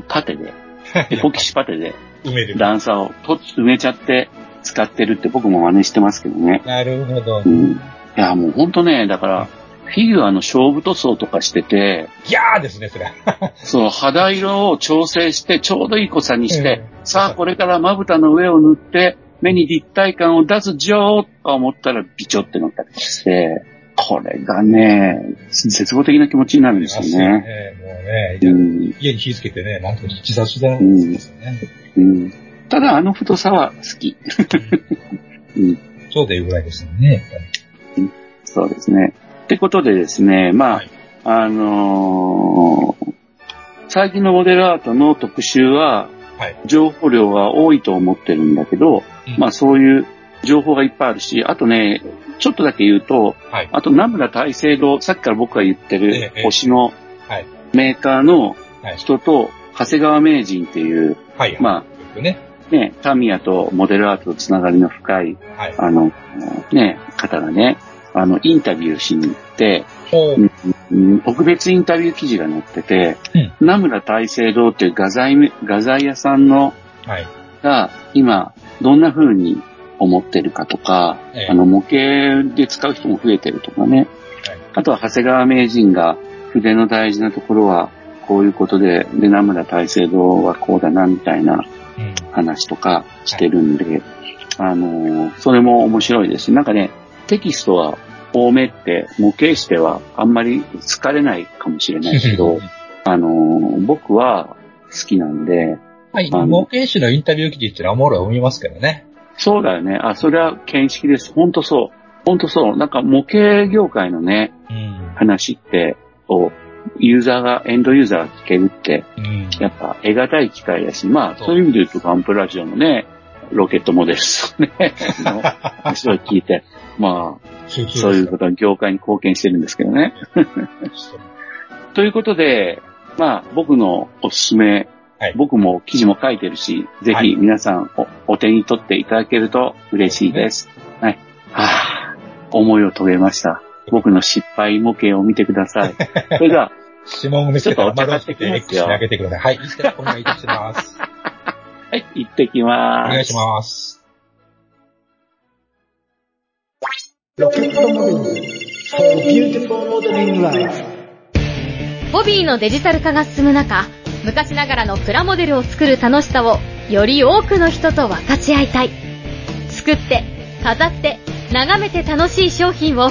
S1: ーパテで、エポキシパテで
S2: 埋める。
S1: 段差をと埋めちゃって使ってるって僕も真似してますけどね。
S2: なるほど
S1: う。ん。いや、もうほんとね、だから、フィギュアの勝負塗装とかしてて、
S2: ギャーですね、それ。
S1: そう、肌色を調整して、ちょうどいい濃さにして、
S2: うん
S1: さあ、これからまぶたの上を塗って、目に立体感を出すじょーと思ったら、ビチョってなったりして、これがね、絶望的な気持ちになるんですよね。
S2: ね。もうね、
S1: うん。
S2: 家に火つけてね、なんとか自殺したんですよね。
S1: うん。ただ、あの太さは好き。うん。
S2: そうでいうぐらいですよね、やっぱり。
S1: そうですね。ってことでですね、まあ、
S2: はい
S1: あのー最近のモデルアートの特集は、
S2: はい
S1: 情報量が多いと思ってるんだけど、
S2: うん
S1: まあそういう情報がいっぱいあるし、あとね、ちょっとだけ言うと、
S2: はい。
S1: あと、ナムラ大聖堂、さっきから僕が言ってる
S2: ええ
S1: 星の
S2: はい
S1: メーカーの
S2: はい。
S1: 人と、長谷川名人っていう、
S2: はい。
S1: ま
S2: あ、ね。
S1: あね、タミヤとモデルアートとつながりの深い、
S2: はい。
S1: あの、ね、方がね、あの、インタビューしに行って、特別インタビュー記事が載ってて、
S2: うん
S1: ナムラ大聖堂っていう画材め、画材屋さんの、
S2: はい。
S1: が、今、どんな風に思ってるかとか、
S2: ええ
S1: あの、模型で使う人も増えてるとかね。あとは、長谷川名人が、筆の大事なところは、こういうことで、で、ナムラ大聖堂はこうだな、みたいな
S2: うん。
S1: 話とかしてるんで、あのーそれも面白いですし、なんかね、テキストは多めって、模型してはあんまり疲れないかもしれないけど、あのー僕は好きなんで、
S2: はい。模型師のインタビュー記事ってのはおもろい思いますけどね。
S1: そうだよね。あ、それは見識です。ほんとそう。ほんとそう。なんか模型業界のね、
S2: うん。
S1: 話って、を、ユーザーが、エンドユーザーが聞けるって、
S2: うん。
S1: やっぱ得難い機会だし、まあ、
S2: そう
S1: いう意味で言うとガンプラジオのね、ロケットモデルスをね、あの話を聞いて、まあ、そういうことは業界に貢献してるんですけどね。
S2: と。
S1: ということで、まあ、僕のおすすめはい、僕も記事も書いてるし、ぜひ皆さんお,、お手に取っていただけると嬉しいです。はい。はぁ、思いを遂げました。僕の失敗模型を見てください。それでは、
S2: 指紋を見せて丸をつけて X に上げてください。はい、お願いいたします。
S1: はい、行ってきま
S2: ーす。お願いします。
S3: ロケットモデル for beautiful modeling life
S4: ホビーのデジタル化が進む中、昔ながらのプラモデルを作る楽しさをより多くの人と分かち合いたい。作って、飾って、眺めて楽しい商品を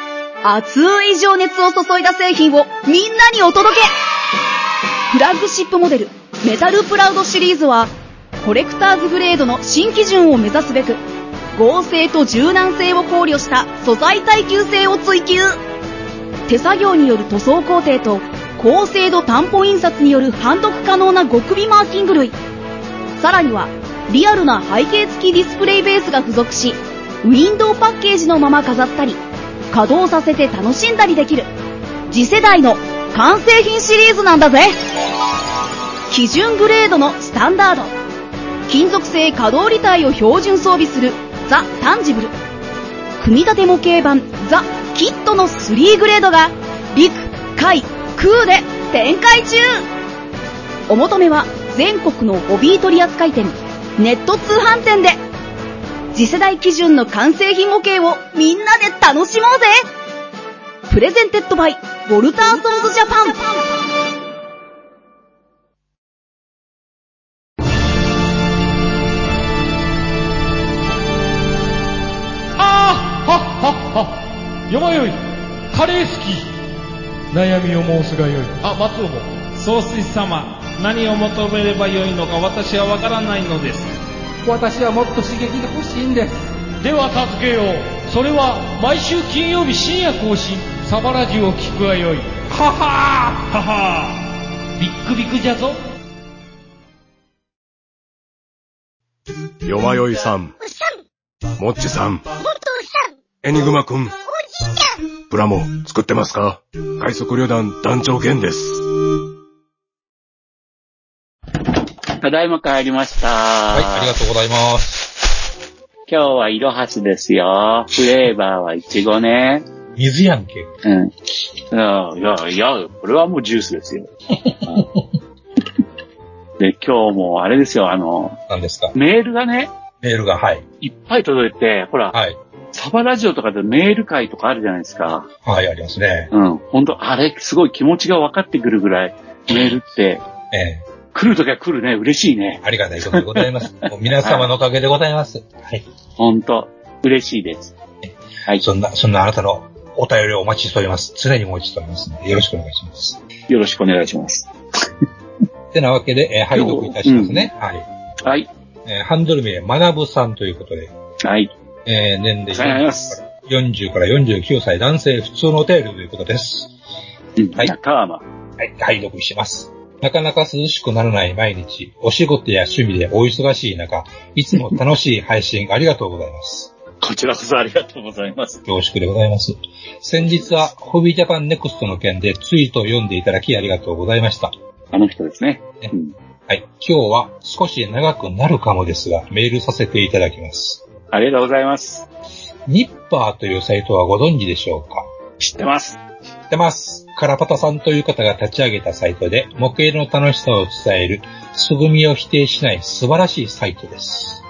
S5: 熱い情熱を注いだ製品をみんなにお届けフラッグシップモデル、メタルプラウドシリーズは、コレクターズグレードの新基準を目指すべく、合成と柔軟性を考慮した素材耐久性を追求。手作業による塗装工程と、高精度担保印刷による判読可能な極微マーキング類。さらには、リアルな背景付きディスプレイベースが付属し、ウィンドウパッケージのまま飾ったり、稼働させて楽しんだりできる、次世代の完成品シリーズなんだぜ。基準グレードのスタンダード。金属製可動履帯を標準装備する。ザ・タンジブル。組み立て模型版。ザ・キットの3グレードが陸、海、空で展開中。お求めは全国のホビー取扱店ネット通販店で。次世代基準の完成品模型をみんなで楽しもうぜ。 Presented by ウォルターソンズジャパン。
S6: あーはっはっは。よまよい。カレー好き。悩みを申すがよい。あ松尾も。
S7: 総帥様何を求めればよいのか私はわからないのです
S8: 私はもっと刺激が欲しいんです
S6: では助けようそれは毎週金曜日深夜更新サバラジを聞くがよい。ははーははービックビックじゃぞ。
S9: よまよいさん。もっちさん。エニグマくん。プラモ作ってますか？快速旅団団長剣です。
S1: ただいま帰りました。
S2: はい、ありがとうございます。
S1: 今日は色はすですよ。フレーバーはイチゴね。
S2: 水やんけ。
S1: うん。いや、いや、いや、これはもうジュースですよ。で、今日もあれですよ、あの、
S2: 何ですか？
S1: メールがね、
S2: メールが、はい。
S1: いっぱい届いて、ほら、はい。サバラジオとかでメール会とかあるじゃないですか。
S2: はい、ありますね。
S1: うん。ほんと、あれ、すごい気持ちが分かってくるぐらい、メールって、ええ。来るときは来るね、嬉しいね。
S2: ありがたいことでございます。もう皆様のおかげでございます。はい。
S1: ほんと、嬉しいです。
S2: はい。そんな、そんなあなたのお便りをお待ちしております。常にお待ちしておりますので、よろしくお願いします。
S1: よろしくお願いします。
S2: てなわけで、えー、拝読いたしますね。うん、はい。
S1: はい。
S2: えー、ハンドル名、学ぶさんということで。
S1: はい。
S2: えー、年齢40から49歳男性普通のお便りということです。
S1: うん、はい。中山。は
S2: い、拝読します。なかなか涼しくならない毎日、お仕事や趣味でお忙しい中、いつも楽しい配信ありがとうございます。
S1: こちらこそありがとうございます。
S2: 恐縮でございます。先日は、ホビージャパンネクストの件でツイートを読んでいただきありがとうございました。
S1: あの人ですね。
S2: ねうん、はい。今日は少し長くなるかもですが、メールさせていただきます。
S1: ありがとうございます。
S2: ニッパーというサイトはご存知でしょうか？
S1: 知ってます。
S2: 知ってます。カラパタさんという方が立ち上げたサイトで、模型の楽しさを伝える、素組みを否定しない素晴らしいサイトです。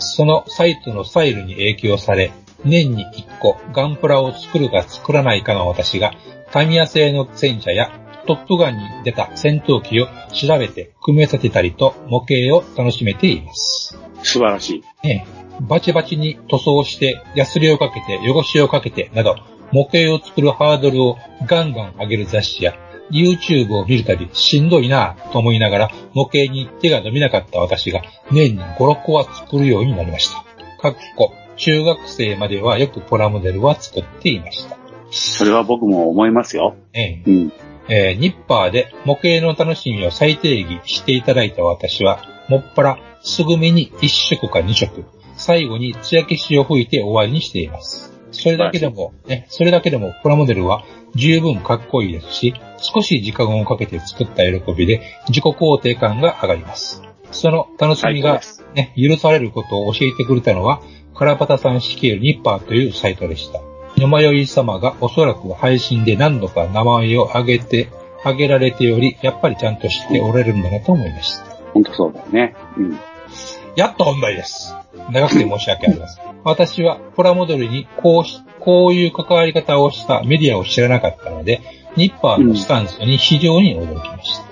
S2: そのサイトのスタイルに影響され、年に1個ガンプラを作るか作らないかの私が、タミヤ製の戦車やトップガンに出た戦闘機を調べて組み立てたりと模型を楽しめています。
S1: 素晴らし
S2: い。ええ、バチバチに塗装して、ヤスリをかけて、汚しをかけて、など、模型を作るハードルをガンガン上げる雑誌や、YouTube を見るたびしんどいなぁと思いながら模型に手が伸びなかった私が年に5、6個は作るようになりました。かっこ、中学生まではよくプラモデルは作っていました。
S1: それは僕も思いますよ。
S2: ええ
S1: うん。
S2: えーニッパーで模型の楽しみを再定義していただいた私は、もっぱら、すぐみに1色か2色、最後に艶消しを吹いて終わりにしています。それだけでも、ね、それだけでもプラモデルは十分かっこいいですし、少し時間をかけて作った喜びで自己肯定感が上がります。その楽しみが、ね、許されることを教えてくれたのは、カラパタさん式るニッパーというサイトでした。よまよい様がおそらく配信で何度か名前を挙げて、挙げられており、やっぱりちゃんと知っておられるんだなと思いました。
S1: 本当そうだよね。うん。
S2: やっと本題です。長くて申し訳ありません。私はプラモデルにこうし、こういう関わり方をしたメディアを知らなかったので、ニッパーのスタンスに非常に驚きました。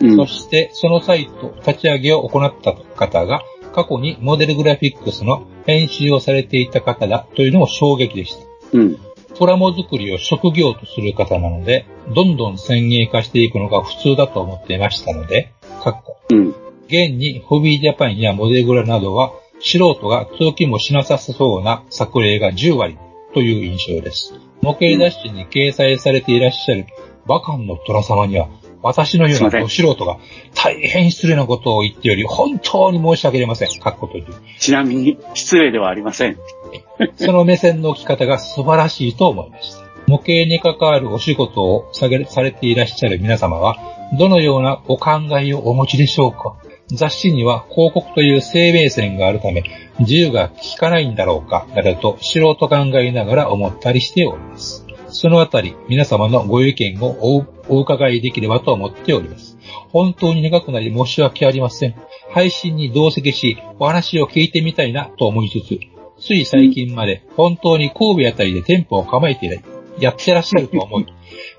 S1: うん
S2: そして、そのサイト立ち上げを行った方が、過去にモデルグラフィックスの編集をされていた方だというのも衝撃でした。
S1: うん。
S2: プラモ作りを職業とする方なので、どんどん先鋭化していくのが普通だと思っていましたので、かっこ。
S1: うん。
S2: 現にホビージャパンやモデルグラなどは素人が通勤もしなさそうな作例が10割という印象です。模型雑誌に掲載されていらっしゃるバカンの虎様には私のようなど素人が大変失礼なことを言っており本当に申し訳ありません。かっこという。
S1: ちなみに、失礼ではありません。
S2: その目線の置き方が素晴らしいと思いました。模型に関わるお仕事をされていらっしゃる皆様は、どのようなお考えをお持ちでしょうか？雑誌には広告という生命線があるため、自由が効かないんだろうか、などと素人考えながら思ったりしております。そのあたり、皆様のご意見をおお伺いできればと思っております。本当に長くなり申し訳ありません。配信に同席し、お話を聞いてみたいなと思いつつ、つい最近まで本当に神戸あたりで店舗を構えていない、やってらっしゃると思い、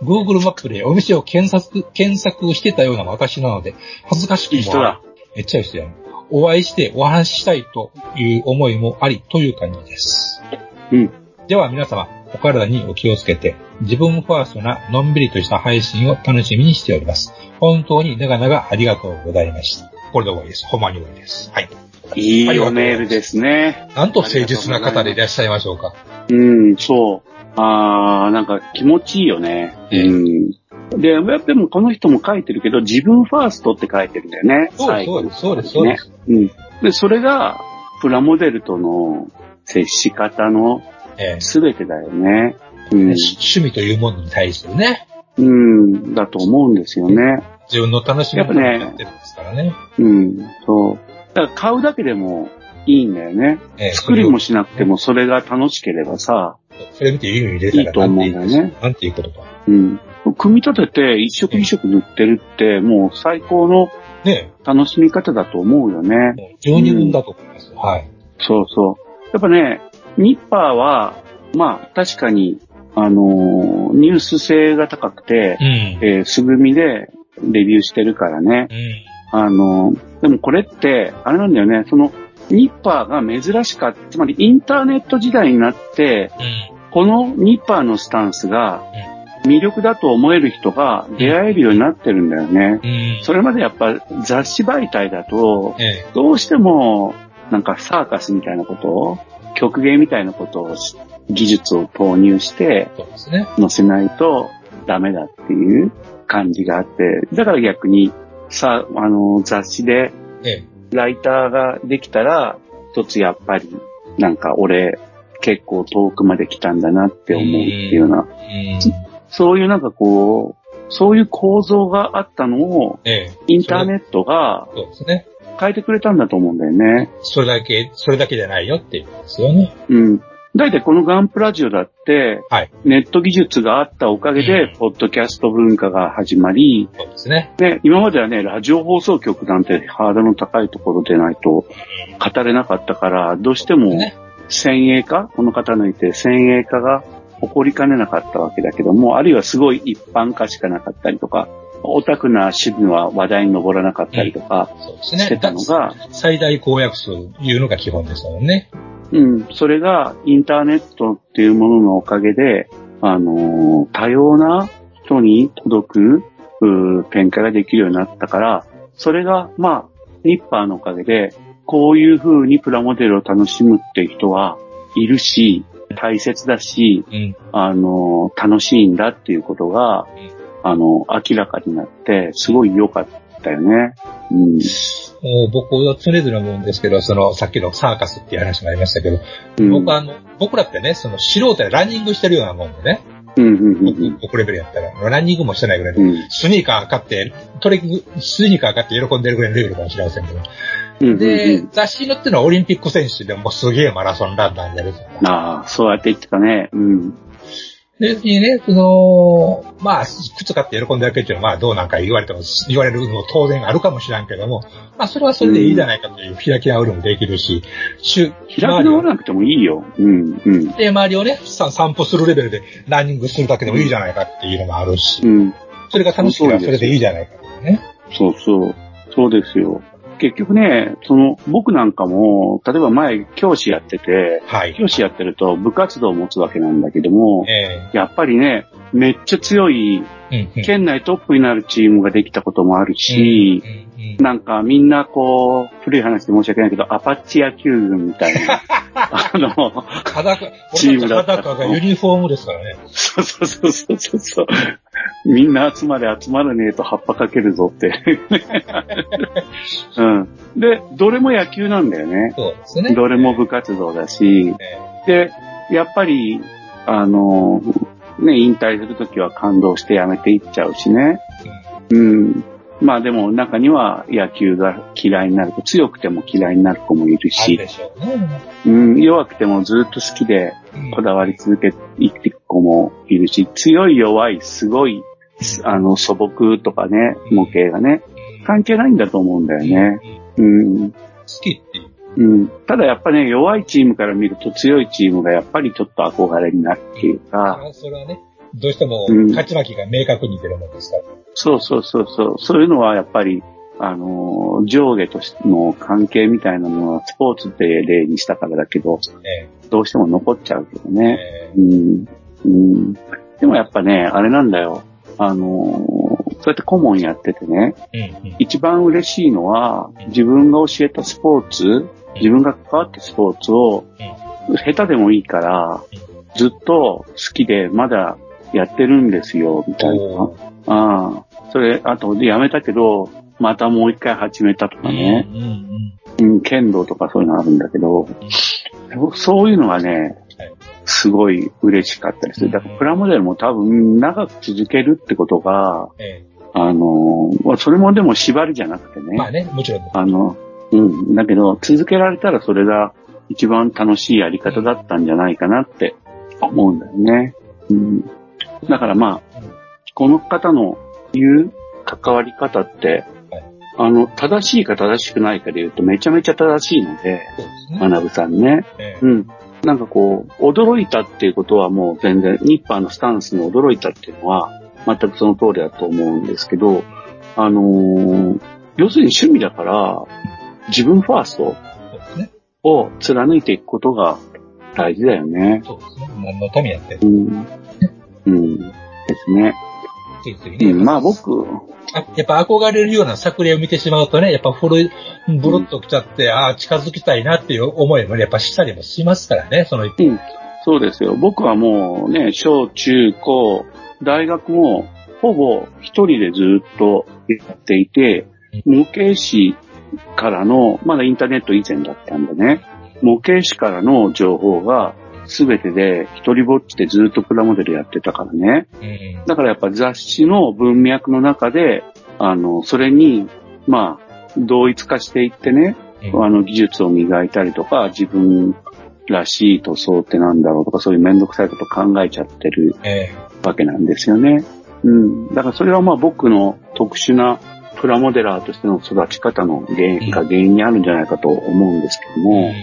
S2: Google マップでお店を検索、検索してたような私なので、恥ずかしくも
S1: いい。
S2: めっちゃ人やね。お会いしてお話ししたいという思いもありという感じです。
S1: うん。
S2: では皆様、お体にお気をつけて、自分ファーストなのんびりとした配信を楽しみにしております。本当に長々ありがとうございました。これで終わりです。ほんまに終わりです。はい。
S1: いいおメールですね。
S2: なんと誠実な方でいらっしゃいましょうか。
S1: うん、そう。あー、なんか気持ちいいよね。うん。で、やっぱでもこの人も書いてるけど、自分ファーストって書いてるんだよね。
S2: そうそうです、そうです、そうです。
S1: うん。で、それが、プラモデルとの接し方の
S2: ええ
S1: 全てだよね。うん。
S2: 趣味というものに対するね、
S1: うん、だと思うんですよね。
S2: 自分の楽しみ方をやってるんですからね。
S1: うん、そう。だから買うだけでもいいんだよね。
S2: ええ
S1: 作りもしなくてもそれが楽しければさ、
S2: それ見ていいのに出たら
S1: いいと思うんだよね
S2: なんていうことか。
S1: うん。組み立てて一色一色塗ってるって、もう最高の
S2: ね
S1: 楽しみ方だと思うよね。
S2: 十二分だと思います。はい。
S1: そうそう。やっぱね、ニッパーは、まあ確かに、あのーニュース性が高くて、
S2: うん。
S1: えー、すぐみでレビューしてるからね。
S2: うん。
S1: あのーでもこれって、あれなんだよね、その、ニッパーが珍しかった、つまりインターネット時代になって、このニッパーのスタンスが魅力だと思える人が出会えるようになってるんだよね。
S2: うん。
S1: それまでやっぱ雑誌媒体だと、
S2: ええ。
S1: どうしてもなんかサーカスみたいなことを、曲芸みたいなことをし、技術を投入して。載せないとダメだっていう感じがあって、だから逆にさ、あの、雑誌で
S2: ええ。
S1: ライターができたら、一つやっぱり、なんか俺、結構遠くまで来たんだなって思うっていうような、
S2: うん。
S1: そういうなんかこう、そういう構造があったのを、
S2: ええ。
S1: インターネットが
S2: そうですね。
S1: 変えてくれたんだと思うんだよね。
S2: それだけ、それだけじゃないよっていうことですよね。
S1: うん。だいたいこのガンプラジオだって、
S2: はい。
S1: ネット技術があったおかげで
S2: うん、
S1: ポッドキャスト文化が始まり、
S2: そうですね。
S1: ね、今まではね、ラジオ放送局なんてハードルの高いところでないと語れなかったから、どうしても
S2: ね
S1: 先鋭化この方の言って先鋭化が起こりかねなかったわけだけども、あるいはすごい一般化しかなかったりとか、オタクな趣味は話題に上らなかったりとか。してたのが、
S2: 最大公約数いうのが基本ですもんね。
S1: うん、それがインターネットっていうもののおかげで、あのー多様な人に届くうー展開ができるようになったから、それが、まあ、ニッパーのおかげで、こういう風にプラモデルを楽しむって人はいるし、大切だし、
S2: うん。
S1: あの、楽しいんだっていうことが、あの、明らかになって、すごい良かったよね。うん。
S2: もう僕は常々思うんですけど、その、さっきのサーカスっていう話もありましたけど、
S1: うん
S2: 僕はあの、僕らってね、その素人でランニングしてるようなもんでね、
S1: うん、うん、うん
S2: 僕レベルやったら、ランニングもしてないぐらいで、
S1: うん。
S2: スニーカー買って、トレッキング、スニーカー買って喜んでるぐらいのレベルかもしれませんけど。
S1: うん。
S2: で、
S1: うん
S2: 雑誌に載ってるのはオリンピック選手でもうすげえマラソンランナーになるとか。
S1: ああ、そうやって言ってたね。うん。
S2: で、別にね、その、まあ、靴買って喜んでるだけっていうのは、まあ、どうなんか言われても、言われるのも当然あるかもしれんけども、まあ、それはそれでいいじゃないかという開き直りもできるし、週、
S1: 開き直らなくてもいいよ。うん、うん。
S2: で、周りをね、さ散歩するレベルでランニングするだけでもいいじゃないかっていうのもあるし、
S1: うん。
S2: それが楽しければそれでいいじゃないかね。
S1: そうそう。そうですよ。結局ね、その、僕なんかも、例えば前、教師やってて、
S2: はい。
S1: 教師やってると部活動を持つわけなんだけども、
S2: え
S1: やっぱりね、めっちゃ強い、県内トップになるチームができたこともあるし、
S2: うんうん
S1: なんかみんなこう、古い話で申し訳ないけど、アパッチ野球軍みたいな、あの、
S2: 裸、
S1: チームだった
S2: 裸がユニフォームですからね。
S1: そうそうそうそうそう。みんな集まれ集まるねえと葉っぱかけるぞって。うん。で、どれも野球なんだよね。
S2: そうですね。
S1: どれも部活動だし、で、やっぱり、あの、ね、引退するときは感動して辞めていっちゃうしね。うん。まあでも中には野球が嫌いになる子、強くても嫌いになる子もいるし
S2: うね。
S1: うん、弱くてもずっと好きで
S2: うん
S1: こだわり続けていく子もいるし、強い弱い、すごい、あの、素朴とかね、模型がね、関係ないんだと思うんだよね。うん。
S2: 好きっていう。
S1: うん。ただやっぱね、弱いチームから見ると強いチームがやっぱりちょっと憧れになるっていうか、
S2: あそれはね、どうしても
S1: うん
S2: 勝ち負けが明確に出るものですか？ら。
S1: そうそうそうそう、そういうのはやっぱり、あのー、上下としての関係みたいなものはスポーツで例にしたからだけど、
S2: え
S1: どうしても残っちゃうけど
S2: え
S1: ね。
S2: え
S1: うん。うん。でもやっぱね、あれなんだよ。あのーそうやって顧問やっててね、
S2: えうんうん
S1: 一番嬉しいのは、自分が教えたスポーツ、自分が関わったスポーツを、下手でもいいから、ずっと好きでまだやってるんですよ、みたいな
S2: お。
S1: ああ。それ、あと、やめたけど、またもう一回始めたとかね。
S2: うんうん
S1: うん、剣道とかそういうのあるんだけど、そういうのがね
S2: はい、
S1: すごい嬉しかったりする。だからプラモデルも多分長く続けるってことが、
S2: え
S1: あの、まあそれもでも縛りじゃなくてね。
S2: えまあね、もちろん。
S1: あの、うん。だけど、続けられたらそれが一番楽しいやり方だったんじゃないかなって思うんだよね。うん。だからまあ、この方の言う関わり方って、
S2: はい
S1: あの、正しいか正しくないかで言うとめちゃめちゃ正しいので、
S2: そうですね。
S1: 学さんね。
S2: ええ
S1: うん。なんかこう、驚いたっていうことはもう全然、ニッパーのスタンスに驚いたっていうのは、全くその通りだと思うんですけど、あのー要するに趣味だから、自分ファースト。を貫いていくことが大事だよね。
S2: そうですね。何のためやってる
S1: うん。うん。ですね。
S2: ついついね。
S1: うん、まあ僕、
S2: あやっぱ憧れるような作例を見てしまうとね、やっぱ古い、ブロッと来ちゃって、ああ、近づきたいなっていう思いもねやっぱしたりもしますからね、その一
S1: うん、そうですよ。僕はもうね、小中高、大学もほぼ一人でずっとやっていて、模型師からの、まだインターネット以前だったんでね、模型師からの情報が全てで一人ぼっちでずっとプラモデルやってたからね。
S2: うん。
S1: だからやっぱ雑誌の文脈の中で、あの、それに、まあ、同一化していってね、
S2: うん。
S1: あの、技術を磨いたりとか、自分らしい塗装ってなんだろうとか、そういうめんどくさいこと考えちゃってる
S2: え
S1: わけなんですよね。うん。だからそれはまあ僕の特殊なプラモデラーとしての育ち方の原因が原因にあるんじゃないかと思うんですけども、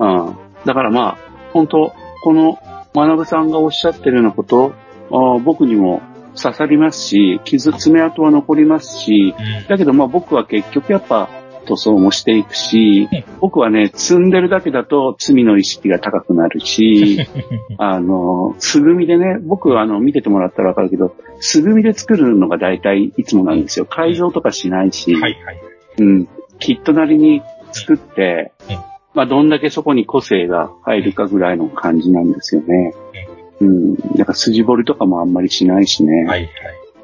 S1: うん、だからまあ、本当この学さんがおっしゃってるようなこと、僕にも刺さりますし、傷、爪痕は残りますし、
S2: え
S1: だけどまあ僕は結局やっぱ塗装もしていくし
S2: うん、
S1: 僕はね、積んでるだけだと罪の意識が高くなるし、あの、素組みでね、僕はあの、見ててもらったらわかるけど、素組みで作るのが大体いつもなんですよ。改造とかしないし。うん。キットなりに作って、まあ、どんだけそこに個性が入るかぐらいの感じなんですよね。うん。なんか筋彫りとかもあんまりしないしね。
S2: はいはい。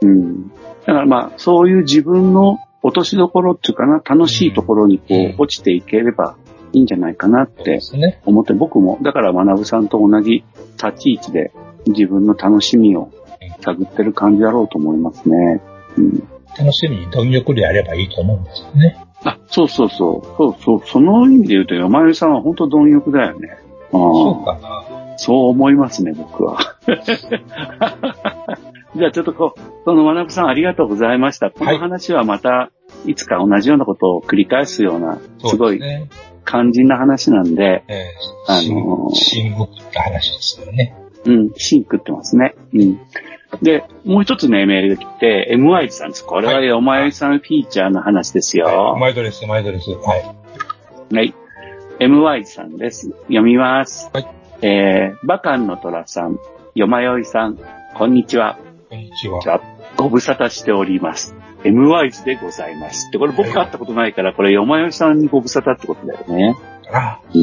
S1: うん。だからまあ、そういう自分の落としどころっていうかな、楽しいところにこう、落ちていければいいんじゃないかなって思って、僕も、だから学さんと同じ立ち位置で自分の楽しみを探ってる感じだろうと思いますね。うん。
S2: 楽しみに貪欲でやればいいと思うんですよね。
S1: あ、そうそうそう。そうそう。その意味で言うと、山根さんは本当貪欲だよね。あ
S2: そうかな。
S1: そう思いますね、僕は。じゃあちょっとこう、その学さんありがとうございました。この話はまた、いつか同じようなことを繰り返すような、すごい肝心な話なんで、
S2: ええ
S1: あのー
S2: シングって話ですよね。
S1: うん、シンクってますね。うん。で、もう一つね、メールが来て、MY さんです。これはよまよいさんフィーチャーの話ですよ。
S2: 毎度です、毎度です。はい。
S1: はい。MY さんです。読みます。
S2: はい。
S1: えー、バカンの虎さん、よまよいさん、こんにちは。
S2: こんにちは。
S1: ご無沙汰しております。MY ズでございます。で、これ僕会ったことないから、これよまよいさんにご無沙汰ってことだよね。
S2: あ
S1: うん。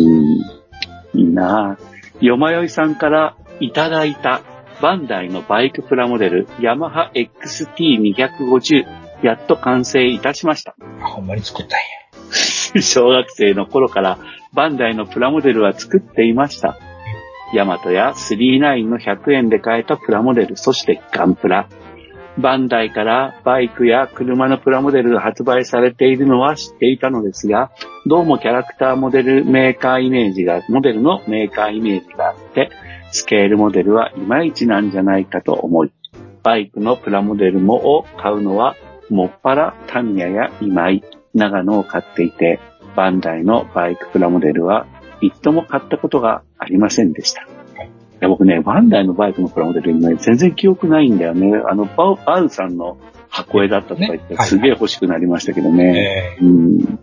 S1: いいなぁ。よまよいさんからいただいたバンダイのバイクプラモデル、ヤマハ XT250、やっと完成いたしました。
S2: あ、ほんまに作ったんや。
S1: 小学生の頃からバンダイのプラモデルは作っていました。ヤマトや39の100円で買えたプラモデル、そしてガンプラ。バンダイからバイクや車のプラモデルが発売されているのは知っていたのですが、どうもキャラクターモデルメーカーイメージが、モデルのメーカーイメージがあって、スケールモデルはいまいちなんじゃないかと思い、バイクのプラモデルもを買うのは、もっぱらタミヤや今井、長野を買っていて、バンダイのバイクプラモデルは一度も買ったことがありませんでした。いや僕ね、バンダイのバイクのプラモデルね、全然記憶ないんだよね。あの、バウバウさんの箱絵だったとか言って、
S2: ねはい
S1: すげえ欲しくなりましたけどね。
S2: え
S1: うん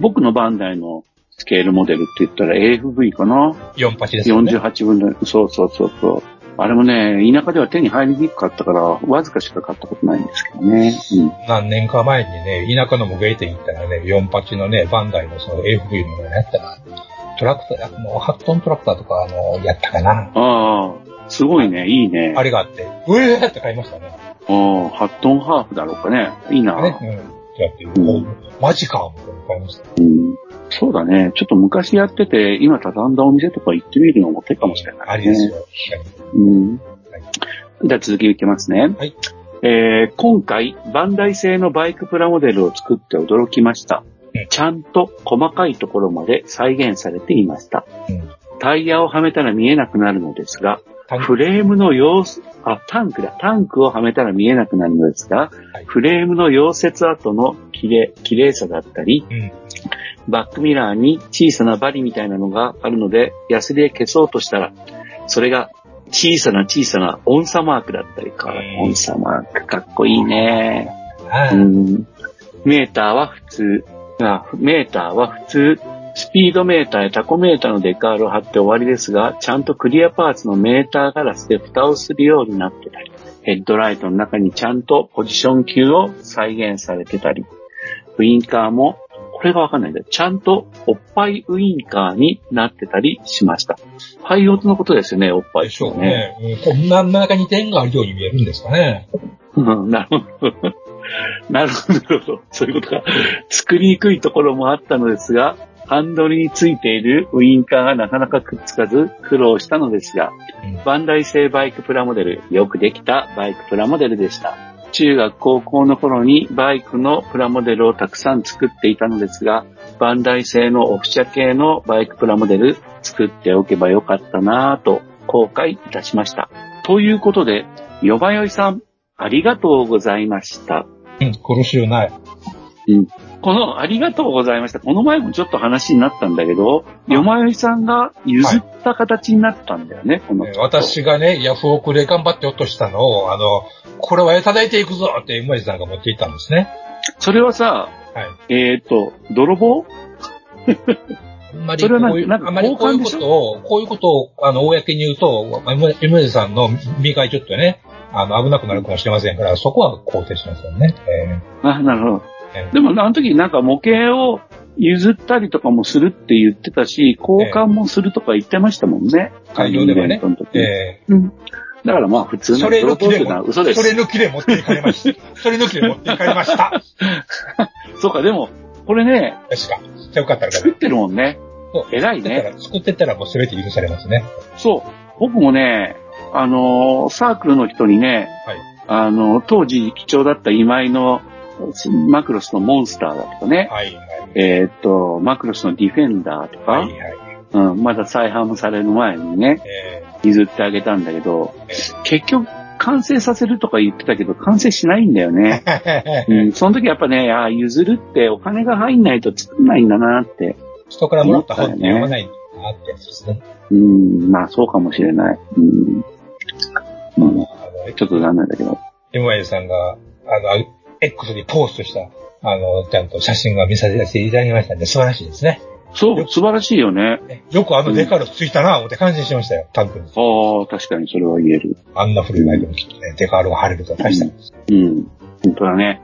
S1: 僕のバンダイのスケールモデルって言ったら AFV かな？
S2: ー、4八ですよね。
S1: 48分の、そうそうそうそう。あれもね、田舎では手に入りにくかったから、わずかしか買ったことないんですけどね。うん。
S2: 何年か前にね、田舎の模型店行ったらね、48のね、バンダイのその AFV のやったら、トラクター、もう8トントラクターとか、あの、やったかな。
S1: ああ、すごいね、いいね。
S2: あれがあって、うえーって買いましたね。
S1: ああ、8トンハーフだろうかね。いいな。
S2: ね、うん。やって、
S1: うん
S2: マジか、みたいな買いました。
S1: うん。そうだね。ちょっと昔やってて、今畳んだお店とか行ってみるのも手かもしれない、ね。
S2: ありですよ。
S1: うん。じゃあ続きいきますね。
S2: はい。
S1: えー、今回、バンダイ製のバイクプラモデルを作って驚きました。
S2: うん
S1: ちゃんと細かいところまで再現されていました。
S2: うん
S1: タイヤをはめたら見えなくなるのですが、フレームの様子、あ、タンクだ。タンクをはめたら見えなくなるのですが、
S2: はい
S1: フレームの溶接跡の綺麗、綺麗さだったり、
S2: うん。
S1: バックミラーに小さな針みたいなのがあるので、ヤスリで消そうとしたら、それが小さな小さな音差マークだったりか
S2: うん、
S1: 音差マークかっこいいね。うん。メーターは普通。あメーターは普通。スピードメーターやタコメーターのデカールを貼って終わりですが、ちゃんとクリアパーツのメーターガラスで蓋をするようになってたり、ヘッドライトの中にちゃんとポジション級を再現されてたり、ウインカーも、これがわかんないんだよ。ちゃんとおっぱいウインカーになってたりしました。パイオツのことですよね、おっぱい
S2: でしょう。ね。うんこんな中に点があるように見えるんですかね。
S1: うんなるほど。なるほど、なるほど。そういうことか。作りにくいところもあったのですが、ハンドルについているウインカーがなかなかくっつかず苦労したのですが、
S2: うん
S1: バンダイ製バイクプラモデル、よくできたバイクプラモデルでした。中学高校の頃にバイクのプラモデルをたくさん作っていたのですが、バンダイ製のオフ車系のバイクプラモデル作っておけばよかったなぁと後悔いたしました。ということで、よばよいさん、ありがとうございました。
S2: うん、苦しゅうない。
S1: このありがとうございました。この前もちょっと話になったんだけど、よまよいさんが譲った形になったんだよね、この
S2: えー私がね、ヤフオクで頑張って落としたのを、あの、これは叩いていくぞって、今井さんが持っていったんですね。
S1: それはさ、
S2: はい。
S1: えっ、と、泥棒？
S2: あんまりこういう、あんまりこういうことを、こういうことを、あの、公に言うと、今井さんの身がちょっとね、あの、危なくなるかもしれませんから、そこは肯定しますよね。え
S1: あ、なるほど。
S2: え
S1: でも、あの時なんか模型を譲ったりとかもするって言ってたし、交換もするとか言ってましたもんね。
S2: 会場ではね
S1: うん。だからまあ普通の
S2: それ抜きで
S1: プロポーズな
S2: も、
S1: 嘘です。
S2: それ抜きで持っていかれました。それ抜きで持っていかれました。
S1: そうか、でも、これね、
S2: 確か。じゃあよかったら
S1: 作ってるもんね。
S2: そう
S1: 偉いね。
S2: 作ってったらもう全て許されますね。
S1: そう。僕もね、あのーサークルの人にね、
S2: はい。
S1: あのー当時貴重だった今井のマクロスのモンスターだとかね、
S2: はい、はい。
S1: えーっと、マクロスのディフェンダーとか、
S2: はい、はい。
S1: うん、まだ再販される前にね、
S2: え
S1: 譲ってあげたんだけど、
S2: え
S1: 結局完成させるとか言ってたけど、完成しないんだよね。
S2: ー
S1: うん、その時やっぱね、ああ、譲るってお金が入んないと作んないんだなって。
S2: 人からもらった本って読まないんだなってやつですね。
S1: うん、まあそうかもしれない。うん。うん、ちょっと残念だけど。
S2: MY さんが、あの、X にポストした、あの、ちゃんと写真が見させていただきましたんで、素晴らしいですね。
S1: そう、素晴らしいよね。
S2: よくあのデカールついたな、思って感心しましたよ、タンクに。
S1: ああ、確かにそれは言える。
S2: あんな古いバイクもきっとね、デカールが貼れるとは大したもんです。
S1: うん。本当だね。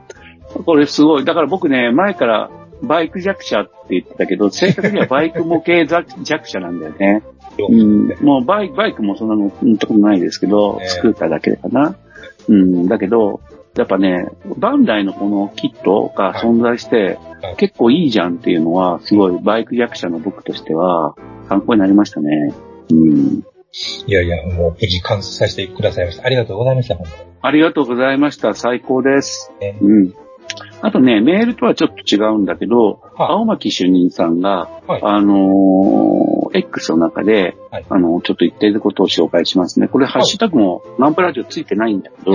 S1: これすごい。だから僕ね、前からバイク弱者って言ってたけど、正確にはバイク模型弱弱者なんだよね。うん。もうバイバイクもそんなの、うんとこもないですけど、
S2: ええ
S1: スクーターだけかな。うん。だけど、やっぱね、バンダイのこのキットが存在して、
S2: はい
S1: 結構いいじゃんっていうのは、すごいバイク弱者の僕としては、参考になりましたね。うん。
S2: いやいや、もう無事完成させてくださいました。ありがとうございました、本当に。
S1: ありがとうございました。最高です。
S2: え
S1: うん。あとね、メールとはちょっと違うんだけど、
S2: はい
S1: 青巻主任さんが、
S2: はい
S1: あのー X の中で、
S2: はい
S1: あの、ちょっと言っていることを紹介しますね。これ、ハッシュタグもナンプラジオついてないんだけど、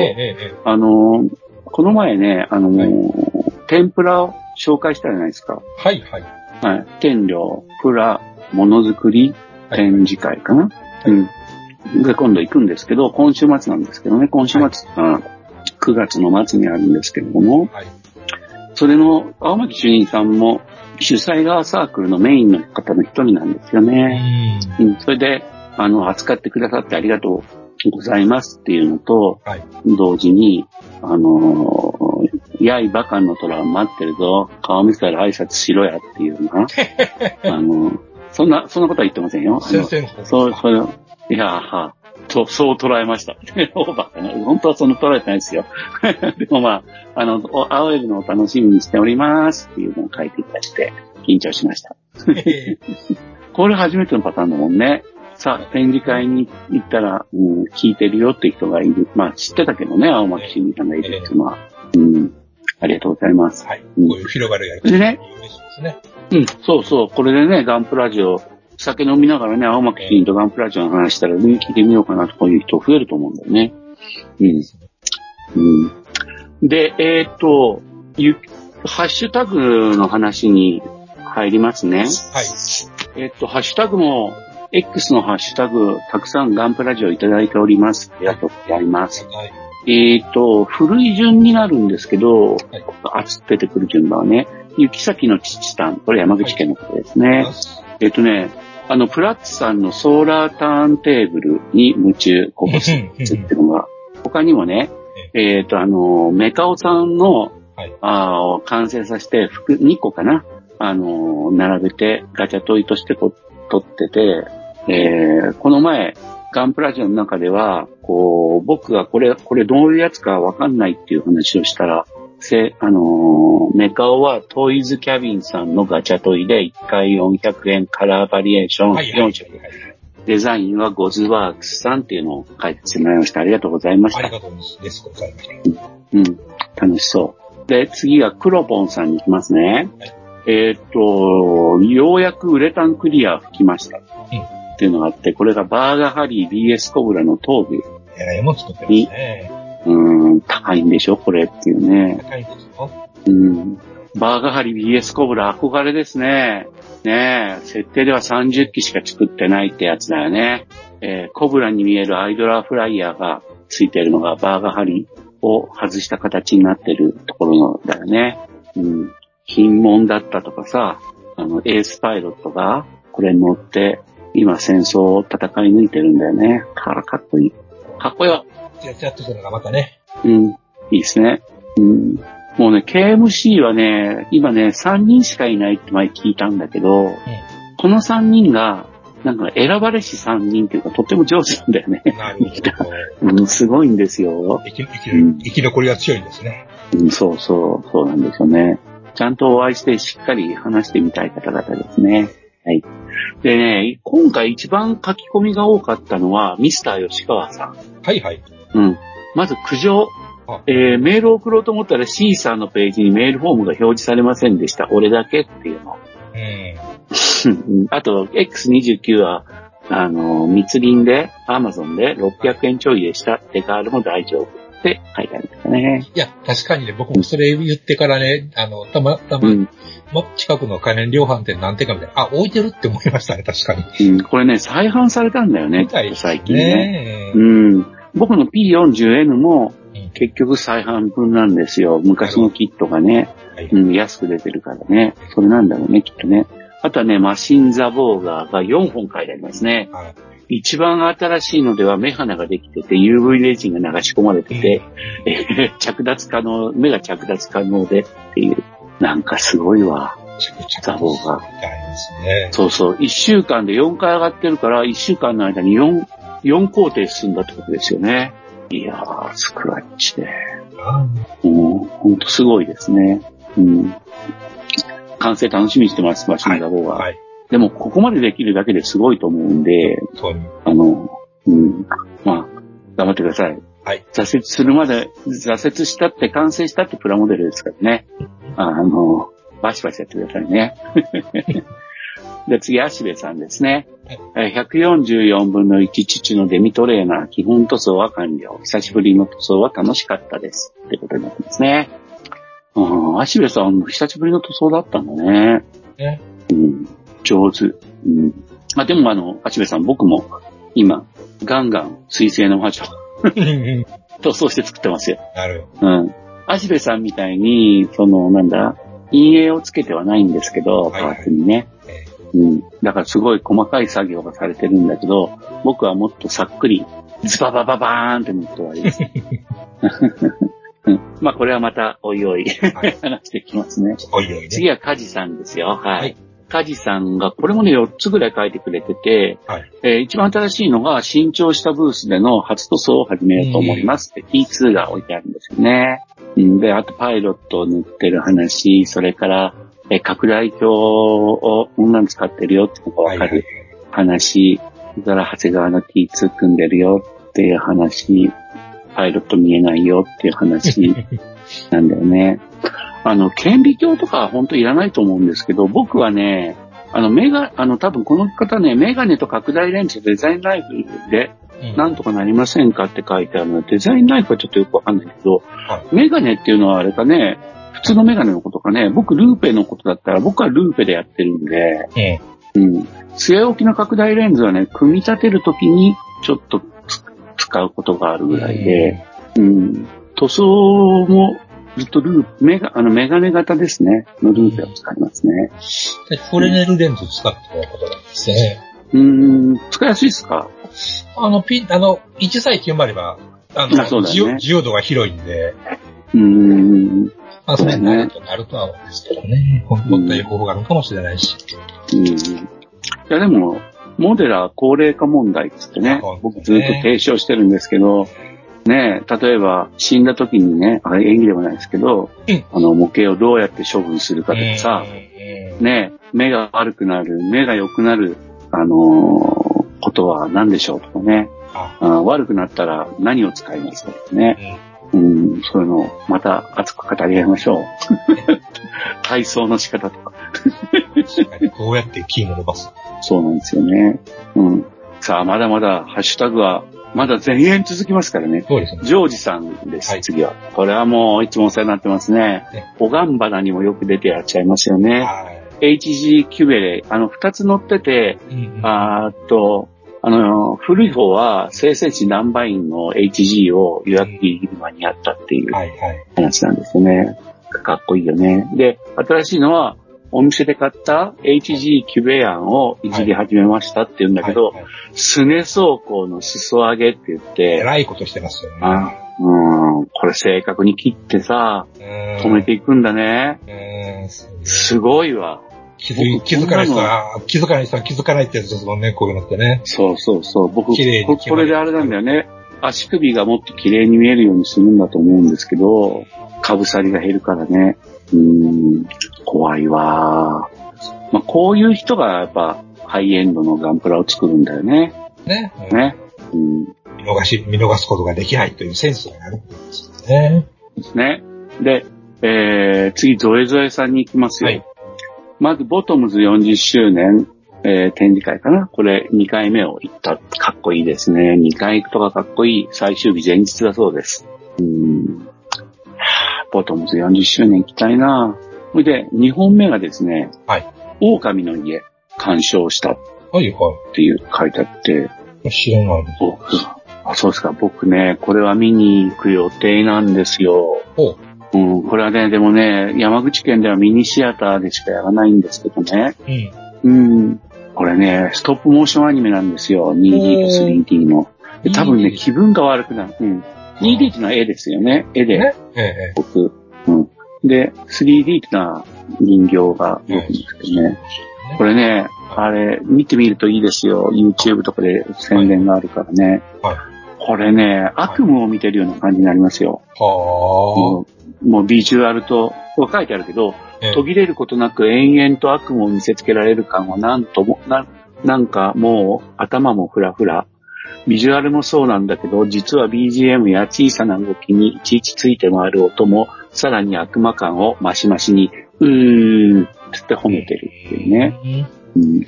S1: あのーこの前ね、あのー天ぷらを紹介したじゃないですか。
S2: はい、はい。
S1: はい。天領、プラ、ものづくり、
S2: はい
S1: 展示会かな？うん。で、今度行くんですけど、今週末なんですけどね、今週末、あ9月の末にあるんですけれども、
S2: はい。
S1: それの青巻主任さんも主催側サークルのメインの方の一人なんですよ
S2: う
S1: ね。
S2: ん。
S1: うん。それで、あの、扱ってくださってありがとうございますっていうのと、
S2: はい。
S1: 同時に、あのー、やいバカの虎は待ってるぞ。顔見せたら挨拶しろやっていうな。あの、そんな、そんなことは言ってませんよ。
S2: 先生の方
S1: そう、それ、いや、はそう、そう捉えました。オーバーかな。本当はその捉えてないですよ。でもまあ、あの、お会えるのを楽しみにしておりますっていうのを書いていただいて、緊張しました。
S2: ええ
S1: これ初めてのパターンだもんね。さあ、展示会に行ったら、うん、聞いてるよって人がいる。まあ、知ってたけどね、青巻新さんがいるっていうのは。うん。ありがとうございます。
S2: はい。こ
S1: うん
S2: ういう広がるやり方
S1: でね。うん、そうそう。これでね、ガンプラジオ、酒飲みながらね、青巻新とガンプラジオの話したら、ね、聞いてみようかなとこういう人増えると思うんだよね。うん。うん。で、えーっと、ゆ、ハッシュタグの話に入りますね。
S2: はい。
S1: えーっと、ハッシュタグも、X のハッシュタグ、たくさんガンプラジオいただいております。ありがとうございます。
S2: はい。
S1: えーっと、古い順になるんですけど、
S2: はい
S1: 出てくる順番はね、雪崎の父さん、これ山口県の方ですね。えっとね、あの、プラッツさんのソーラーターンテーブルに夢中、ここスっていうのが、他にもね、えっと、あの、メカオさんの、
S2: はい。
S1: あー完成させて、服2個かな？あの、並べてガチャトイとしてこ撮ってて、えーこの前、ガンプラジオの中では、こう、僕がこれ、これどういうやつかわかんないっていう話をしたら、せ、あのーメカオはトイズキャビンさんのガチャトイで1回400円カラーバリエーション
S2: はい。はい。
S1: 4色。デザインはゴズワークスさんっていうのを書いてもらいました。ありがとうございました。
S2: ありがとうございます。
S1: うん。楽しそう。で、次はクロポンさんに行きますね。えーっと、ようやくウレタンクリア吹きました。っていうのがあって、これがバーガハリー BS コブラの頭部。
S2: えらいもん作ってますね。
S1: うーん、高いんでしょ？これっていうね。
S2: 高いんですよ。
S1: うん。バーガハリ BS コブラ憧れですね。ねえ、設定では30機しか作ってないってやつだよね。えーコブラに見えるアイドラーフライヤーがついてるのがバーガハリを外した形になってるところのだよね。うん。品問だったとかさ、あの、エースパイロットがこれに乗って今戦争を戦い抜いてるんだよね。かかっこいい。かっこよ。
S2: やっちゃっとするのがまたね。
S1: うん。いいですね。うん。もうね、KMC はね、今ね、3人しかいないって前聞いたんだけど、この3人が、なんか選ばれし3人っていうか、とっても上手なんだよね。
S2: なるほど。
S1: うん、すごいんですよ。
S2: 生き生きる生き残りが強いんですね。
S1: うん、そうそう、そうなんですよね。ちゃんとお会いしてしっかり話してみたい方々ですね。はい。でね、今回一番書き込みが多かったのは、ミスター吉川さん。
S2: はいはい。
S1: うん。まず苦情
S2: あ。
S1: えー、メールを送ろうと思ったら C さんのページにメールフォームが表示されませんでした。俺だけっていうの。あと、X29 は、あの、密林で、アマゾンで600円ちょいでした。デカールも大丈夫って書いてあるんですね。
S2: いや、確かにね、僕もそれ言ってからね、あの、たま、たま、
S1: うん。
S2: ま近くの家電量販店何店かみたいな、あ、置いてるって思いましたね、確かに。
S1: うん、これね、再販されたんだよね最近ね。
S2: ね。
S1: うん。僕の P40N も
S2: うん
S1: 結局再販分なんですよ。昔のキットがね、
S2: はい
S1: うん、安く出てるからね。それなんだろうね、きっとね。あとはね、マシンザボーガーが4本書いてありますね。
S2: はい
S1: 一番新しいのでは目鼻ができてて UV レジンが流し込まれてて、えー着脱可能、目が着脱可能でっていう。なんかすごいわ。ザボーガー。そうそう。1週間で4回上がってるから、1週間の間に4、4工程進んだってことですよね。いやー、スクラッチで。
S2: あ
S1: うん、ほんとすごいですね。うん。完成楽しみにしてます、マシンザボーは。
S2: はい。
S1: でも、ここまでできるだけですごいと思うんで。あの、うん。まあ、頑張ってください。
S2: はい。
S1: 挫折するまで、挫折したって完成したってプラモデルですからね。あの、バシバシやってくださいね。で、次、足部さんですね。えー144分の1父のデミトレーナー、基本塗装は完了。久しぶりの塗装は楽しかったです。ってことになってますね。うん、足部さん、久しぶりの塗装だったんだね。
S2: ね
S1: うん、上手。うん。まあ、でもあの、足部さん、僕も今、ガンガン水星の魔女、塗装して作ってますよ。
S2: なる
S1: うん。足部さんみたいに、その、なんだ、陰影をつけてはないんですけど、パ
S2: はいはい
S1: ーツにね。うん。だからすごい細かい作業がされてるんだけど、僕はもっとさっくり、ズババババーンって塗って終わりです。う んまあこれはまたおいおい
S2: はい
S1: 話していきますね。
S2: おいおいね。
S1: 次はカジさんですよ。はい。
S2: はい
S1: カジさんが、これもね、4つぐらい書いてくれてて、
S2: はい。
S1: えー一番新しいのが、新調したブースでの初塗装を始めようと思いますって、T2 が置いてあるんですよね。うん、で、あとパイロットを塗ってる話、それから、えー拡大鏡をこんなの使ってるよってのがわかる。話、それから長谷川の T2 組んでるよっていう話、パイロット見えないよっていう話 なんだよね。あの、顕微鏡とかは本当いらないと思うんですけど、僕はね、あの、メガ、あの、多分この方ね、メガネと拡大レンズデザインライフで、
S2: うん
S1: なんとかなりませんかって書いてあるので、デザインライフはちょっとよくわかんないけど、
S2: は
S1: メガネっていうのはあれかね、普通のメガネのことかね、僕ルーペのことだったら僕はルーペでやってるんで、
S2: うん。
S1: うん。据え置きの拡大レンズはね、組み立てるときにちょっとつ使うことがあるぐらいで、うん。塗装もずっとループ、メガ、あの、メガネ型ですね。のルーペを使いますね。
S2: でフレネルレンズを使ってたことなんですね。
S1: うーん、使いやすいですか？
S2: あの、ピン、あの、1歳9までは、あの、
S1: あそうだよね
S2: 需要度が広いんで、
S1: うーん。
S2: まあ、それになるとなるとは思うんですけどね。本当という方法があるかもしれないし。
S1: うん。いや、でも、モデラー高齢化問題っつってね。僕ずっと提唱してるんですけど、ねえ、例えば死んだ時にね、あれ演技でもないですけど、
S2: うん。
S1: あの模型をどうやって処分するかとかさ、
S2: うん。
S1: ねえ、目が悪くなる、目が良くなる、あのーことは何でしょうとかね、
S2: あ。
S1: あ悪くなったら何を使いますかとかね、うん、そういうのをまた熱く語り合いましょう。体操の仕方とか。
S2: どうやってキーを伸ばす
S1: そうなんですよね。うん。さあ、まだまだハッシュタグは、まだ全円続きますからね。
S2: そうですね。
S1: ジョージさんです、
S2: はい
S1: 次は。これはもういつもお世話になってますね
S2: ね。
S1: おがんばなにもよく出てやっちゃいますよね。
S2: は
S1: HG キュベレ、あの、二つ乗ってて、
S2: い。うん
S1: あーっと、あの、古い方は生成値ナンバインの HG を予約ギリギリ間に合ったっていう。話なんですよね。かっこいいよね。で、新しいのは、お店で買った HG キュベアンをいじり始めましたって言うんだけど、
S2: はいはい
S1: スネ走行の裾上げって言って、
S2: えらいことしてますよね。
S1: あうん、これ正確に切ってさ、止めていくんだね。すごいわ。
S2: 気づ気づかない人は、気づかない人は気づかないってやつですもんね、こういうのってね。
S1: そうそうそう。僕、ここれであれなんだよね。足首がもっと綺麗に見えるようにするんだと思うんですけど、かぶさりが減るからね。うん、怖いわ。まあ、こういう人がやっぱハイエンドのガンプラを作るんだよね。
S2: ね。
S1: ね。
S2: うん、見逃し、見逃すことができないというセンスがあるんですね。
S1: ですね。で、えー、次、ゾエゾエさんに行きますよ。はい、まず、ボトムズ40周年、えー、展示会かなこれ2回目を行った。かっこいいですね。2回行くとかかっこいい。最終日前日だそうです。うん。ボトムズ40周年行きたいなそれで、2本目がですね、
S2: はい。
S1: 狼の家、鑑賞した。
S2: はいはい。
S1: っていう書いてあって。
S2: 知らないです。
S1: あ、そうですか。僕ね、これは見に行く予定なんですよ。
S2: ほ
S1: う。うん、これはね、でもね、山口県ではミニシアターでしかやらないんですけどね。
S2: うん。
S1: うん。これね、ストップモーションアニメなんですよ。2D と 3D の。多分ね、気分が悪くなる。うん。2D っていうのは絵ですよね。絵で。
S2: ええ。
S1: 僕。うん。で、3D っていうのは人形が動くんですけどね。これね、あれ、見てみるといいですよ。YouTube とかで宣伝があるからね。
S2: はい。
S1: これね、悪夢を見てるような感じになりますよ。
S2: はも
S1: う、もうビジュアルと、こ書いてあるけど、途切れることなく延々と悪夢を見せつけられる感はなんとも、な、なんかもう頭もフラフラ。ビジュアルもそうなんだけど、実は BGM や小さな動きにいちいちついて回る音も、さらに悪魔感を増し増しに、うーん、つって褒めてるっていうね。うん、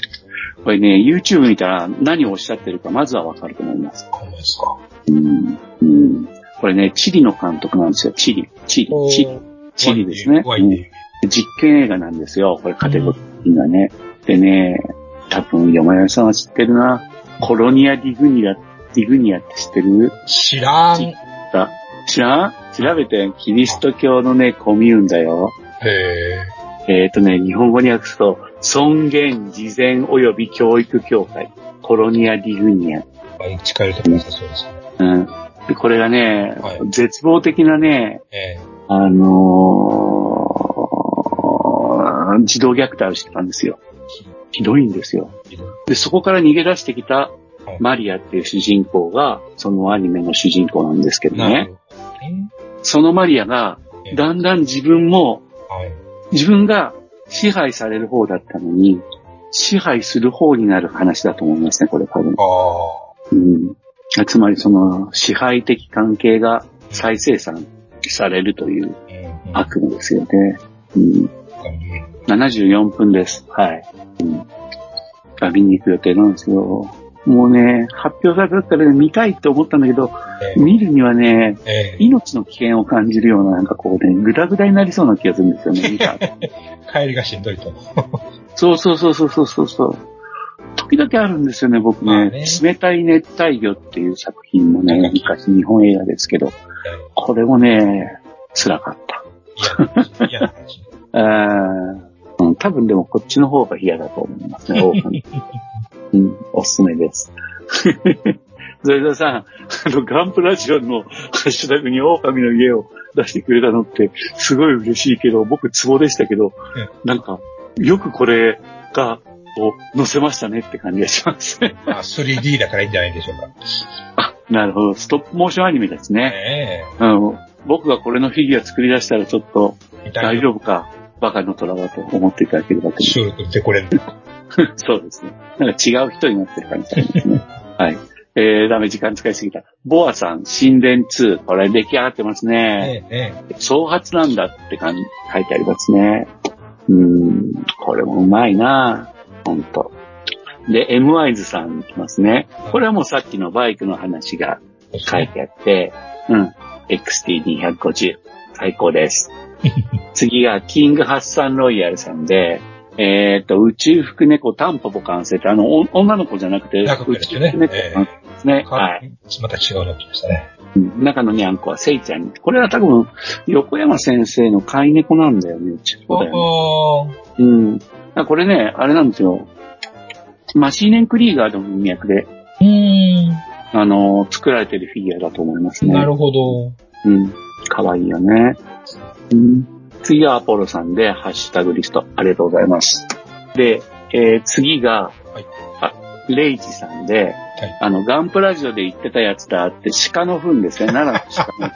S1: これね、YouTube 見たら何をおっしゃってるかまずはわかると思います。
S2: そうですか。
S1: うん。うん。これね、チリの監督なんですよ。チリ。チリ。チリ。チリですね。うん、実験映画なんですよ。これカテゴリーがね。でね、多分山谷さんは知ってるな。コロニア・ディグニア、ディグニアって知ってる？
S2: 知らん。
S1: 知らん？調べて、キリスト教のね、コミューンだよ。
S2: へ
S1: え。えっ、ー、とね、日本語に訳すと、尊厳事前及び教育協会、コロニア・ディグニア。
S2: 近いところそうですね。
S1: うん。で、これがね、はい、絶望的なね、
S2: え
S1: ー、あのー、児童虐待をしてたんですよ。ひどいんですよ。で、そこから逃げ出してきたマリアっていう主人公が、そのアニメの主人公なんですけどね。そのマリアが、だんだん自分も、自分が支配される方だったのに、支配する方になる話だと思いますね、これ多分。うん、つまりその支配的関係が再生産されるという悪夢ですよね。うん、74分です。はい。うん。見に行く予定なんですよ。もうね、発表されたら、ね、見たいって思ったんだけど、えー、見るにはね、えー、命の危険を感じるような、なんかこうね、ぐだぐだになりそうな気がするんですよね、見た。
S2: 帰りがしんどいと。
S1: そうそうそうそうそうそう。時々あるんですよね、僕ね。ね冷たい熱帯魚っていう作品もね、昔日本映画ですけど、これもね、辛かった。いや、いや うん、多分でもこっちの方が嫌だと思いますね、うん、おすすめです。ゾエザさん、あの、ガンプラジオのハッシュタグに狼の家を出してくれたのって、すごい嬉しいけど、僕ツボでしたけど、なんか、よくこれが、を載せましたねって感じがしますね。
S2: あ、3D だからいいんじゃないでしょうか。
S1: あ、なるほど。ストップモーションアニメですね。
S2: えー、
S1: うん、僕がこれのフィギュア作り出したらちょっと、大丈夫か、バカの虎だと思っていただければと。
S2: 収録してこれる。
S1: そうですね。なんか違う人になってる感じですね。はい。えー、ダメ時間使いすぎた。ボアさん、神殿2。これ出来上がってますね。
S2: えええ、
S1: 創発なんだって感じ、書いてありますね。うん、これもうまいなほんと。で、M ワイズさん来ますね。これはもうさっきのバイクの話が書いてあって、うん。XT250。最高です。次が、キングハッサンロイヤルさんで、えっ、ー、と、宇宙服猫タンポポ完成って、あの、女の子じゃなくて、宇宙服猫ですね。はい。
S2: また違うの来ましたね。
S1: 中のにゃんこはセイちゃん。これは多分、横山先生の飼い猫なんだよね、宇宙服だよね。うん。これね、あれなんですよ。マシーネン・クリーガーの文脈で。
S2: うん。
S1: あの、作られてるフィギュアだと思いますね。
S2: なるほど。
S1: うん。かわいいよね。うん。次はアポロさんで、ハッシュタグリスト。ありがとうございます。で、えー次が、
S2: はい
S1: あ、レイジさんで、あの、ガンプラジオで言ってたやつだって、鹿の糞ですね。奈良の鹿の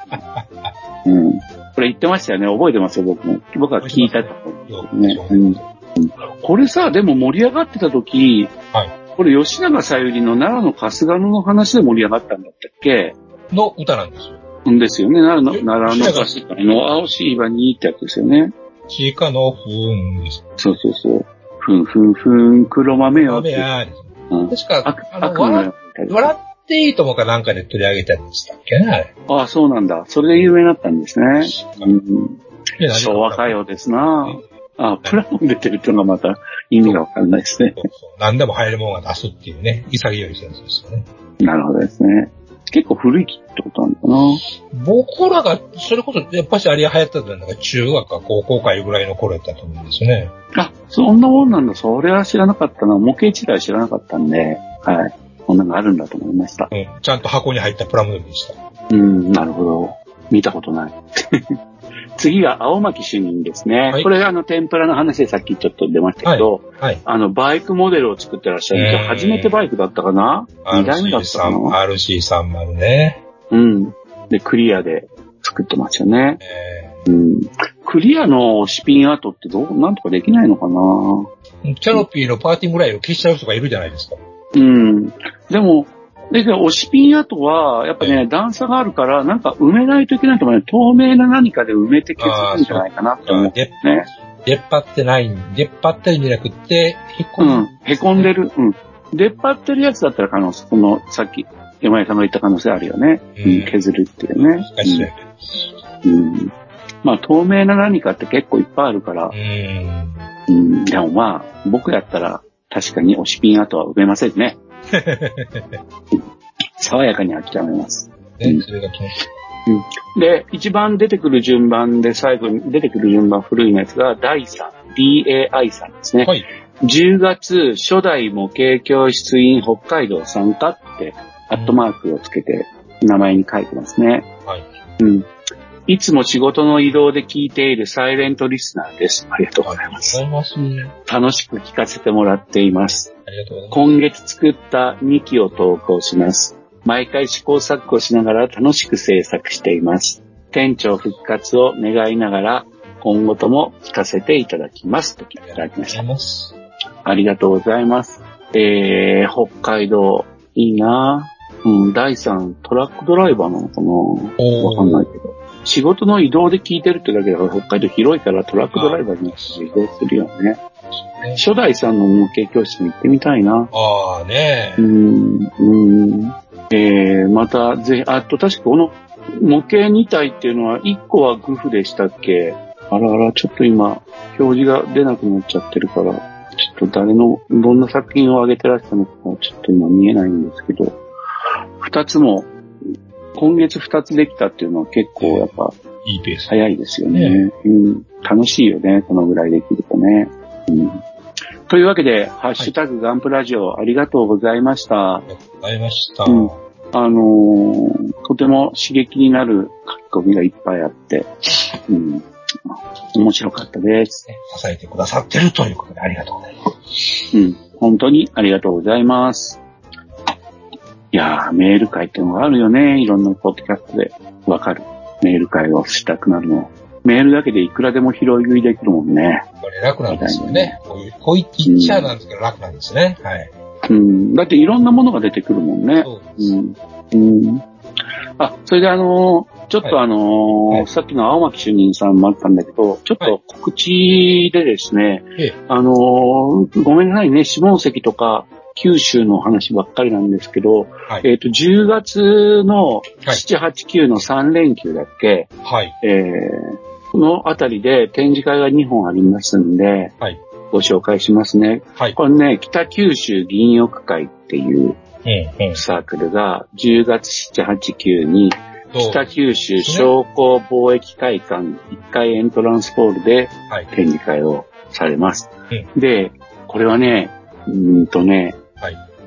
S1: 糞。うん。これ言ってましたよね。覚えてますよ、僕も。僕は聞いたと思うんですよね。うん。うんこれさ、でも盛り上がってた時、
S2: はい
S1: これ吉永小百合の奈良の春日野の話で盛り上がったんだったっけ？
S2: の歌なんですよ。
S1: んですよね。奈良
S2: え？
S1: の、奈良の春日野の青しい場にってやつですよね。
S2: ちかのふんです。
S1: そうそうそう。ふんふんふん、黒豆よって。
S2: や確か、
S1: 悪
S2: あの、笑笑っていいともかなんかで取り上げたんでしたっけね、あれ。
S1: ああ、そうなんだ。それで有名になったんですね。うん、
S2: で
S1: 昭和歌謡ですなあ、プラモン出てるっていうのがまた意味がわかんないですね。
S2: そうそう何でも流行るものが出すっていうね、潔い先生ですよね。
S1: なるほどですね。結構古い木ってことなのかな？
S2: 僕らが、それこそ、やっぱしあれが流行ってたのが中学か高校かいうぐらいの頃やったと思うんですよね。
S1: あ、そんなもんなんだ。それは知らなかったな。模型自体知らなかったんで、はい。こんなのがあるんだと思いました。
S2: うん。ちゃんと箱に入ったプラモデルでした。
S1: うん、なるほど。見たことない。次が青巻主任ですね。
S2: はい
S1: これあの天ぷらの話でさっきちょっと出ましたけど、
S2: はい。
S1: あのバイクモデルを作ってらっしゃるんで初めてバイクだったかな ?2 代目だったかな
S2: ？RC30 ね。
S1: うん。で、クリアで作ってますよね。
S2: え
S1: うん。クリアのシピンアートってどう、なんとかできないのかな？
S2: ーキャノピーのパーティーぐらいを消しちゃう人がいるじゃないですか。
S1: うん。でも、で、で押しピン跡は、やっぱね、段差があるから、なんか埋めないといけないと思うね。透明な何かで埋めて削るんじゃないかなって思う。
S2: 出っ
S1: ね。
S2: 出っ張ってないん、出っ張ってるんじゃなくて、引っ込
S1: うん。へこんでる。うん。出っ張ってるやつだったら可能性、その、さっき、山井さんが言った可能性あるよね。
S2: う
S1: うんん。削るっていうね。
S2: 難しいよね。
S1: うん。うんまあ、透明な何かって結構いっぱいあるから
S2: う、ん。
S1: うん。でもまあ、僕やったら、確かに押しピン跡は埋めませんね。爽やかに諦めます。
S2: ね、それが気持ち
S1: で、一番出てくる順番で最後に出てくる順番古いのやつが、第3、DAI さんですね。
S2: はい。
S1: 10月、初代模型教室員北海道参加って、アットマークをつけて、名前に書いてますね。
S2: はい。
S1: うん。いつも仕事の移動で聞いているサイレントリスナーです。ありがとうございます。
S2: ます。
S1: 楽しく聞かせてもらっています。
S2: ありがとうございます。
S1: 今月作った2期を投稿します。毎回試行錯誤しながら楽しく制作しています。店長復活を願いながら、今後とも聞かせていただきます。といただきました。ありがとうございます。えー、北海道、いいなうん、第3、トラックドライバーなのかなわかんないけど。仕事の移動で聞いてるってだけだから北海道広いからトラックドライバーに移動するよね。初代さんの模型教室も行ってみたいな。
S2: ああね
S1: う。ん、うん。えー、また、ぜひ、あと確かこの模型2体っていうのは、1個はグフでしたっけ？あらあら、ちょっと今、表示が出なくなっちゃってるから、ちょっと誰の、どんな作品を上げてらっしゃるのか、ちょっと今見えないんですけど、2つも、今月2つできたっていうのは結構やっぱ
S2: いいペース。
S1: 早いですよね。うん。楽しいよね、このぐらいできるとね。うん。というわけで、ハッシュタグガンプラジオありがとうございました。
S2: ありがとうございました。
S1: うんあのーとても刺激になる書き込みがいっぱいあって、うん。面白かったです。
S2: 支えてくださってるということでありがとうございます。
S1: うん。本当にありがとうございます。いやー、メール会ってのがあるよね。いろんなポッドキャストでわかる。メール会をしたくなるの。メールだけでいくらでも拾い食いできるもんね。
S2: これ楽なんですよね。こういう、こう言っちゃなんですけど楽なんですね。はい。
S1: うん。だっていろんなものが出てくるもんね。
S2: そうです。
S1: うん。うん。あ、それであのーちょっとあのー
S2: はい
S1: さっきの青巻主任さんもあったんだけど、ちょっと告知でですね、
S2: ええ
S1: あのーごめんなさいね、下関とか九州の話ばっかりなんですけど、
S2: はい。
S1: えっ、と、10月の
S2: はい
S1: 7、8、9の3連休だっけ、
S2: はい。
S1: えー、のあたりで展示会が2本ありますんで、
S2: はい。
S1: ご紹介しますね。
S2: はい。
S1: これね、北九州銀翼会っていう。サークルが10月7、8、9に北九州商工貿易会館1階エントランスホールで
S2: はい。
S1: 展示会をされます。
S2: う
S1: で、これはね、うーんとね、
S2: はい。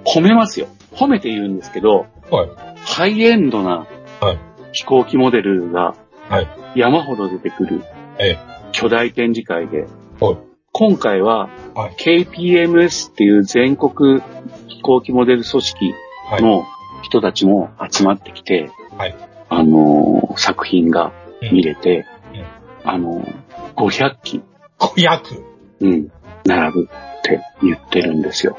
S1: 褒めますよ。褒めて言うんですけど、
S2: はい。
S1: ハイエンドな
S2: はい。
S1: 飛行機モデルが
S2: はい。
S1: 山ほど出てくる
S2: ええ。
S1: 巨大展示会で、
S2: はい。
S1: 今回は
S2: はい。
S1: KPMS っていう全国飛行機モデル組織
S2: はい。
S1: の人たちも集まってきて、
S2: はい。
S1: あのー作品が見れて、
S2: うん
S1: あのー500機、
S2: 500!
S1: うん、並ぶって言ってるんですよ。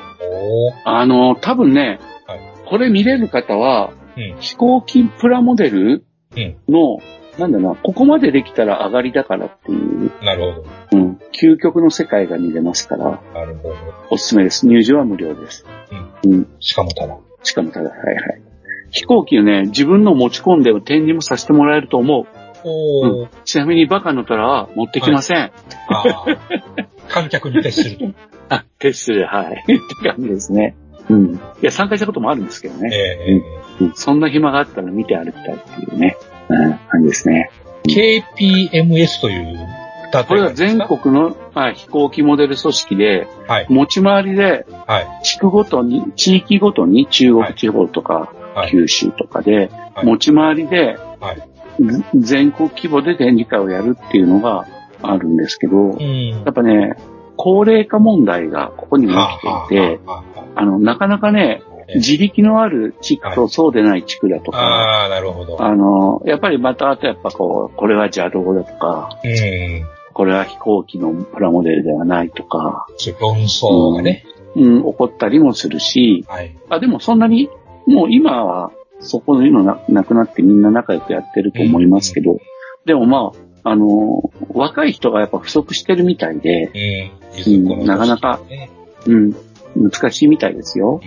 S1: あのー多分ね、
S2: はい
S1: これ見れる方は、
S2: うん。
S1: 飛行機プラモデル
S2: うん。
S1: の、なんだな、ここまでできたら上がりだからっていう、
S2: なるほど。
S1: うん、究極の世界が見れますから、
S2: なるほど。
S1: おすすめです。入場は無料です。うん。
S2: しかもただ。
S1: しかもただ、はいはい。飛行機をね、自分の持ち込んで展示もさせてもらえると思う。
S2: おー。
S1: ちなみにバカの虎は持ってきません。
S2: ああ。観客に徹すると。
S1: あ、徹する、はい。って感じですね。うん。いや、参加したこともあるんですけどね。
S2: ええ
S1: うんそんな暇があったら見て歩きたいっていうね、うん、感じですね。
S2: KPMS という団
S1: これは全国の、はい、飛行機モデル組織で、
S2: はい。
S1: 持ち回りで、
S2: はい。
S1: 地区ごとに、地域ごとに中国地方とか、
S2: はい。
S1: 九州とかで、
S2: はい
S1: 持ち回りで、
S2: はい。
S1: ず全国規模で展示会をやるっていうのがあるんですけど、
S2: うん。
S1: やっぱね、高齢化問題がここにも起きていて、
S2: はあ
S1: の、なかなかね、
S2: ええ
S1: 自力のある地区
S2: はい
S1: とそうでない地区だと
S2: あ
S1: か、
S2: ああ、なるほど。
S1: あの、やっぱりまたあとやっぱこう、これは邪道だとか、
S2: うん。
S1: これは飛行機のプラモデルではないとか、
S2: 論争がね。
S1: うん、起こったりもするし、
S2: はい。
S1: あ、でもそんなに、もう今はそこののななくなってみんな仲良くやってると思いますけど、でもまあ、あの、若い人がやっぱ不足してるみたいで、
S2: うん。
S1: うんなかなか
S2: ね
S1: うん、難しいみたいですよ。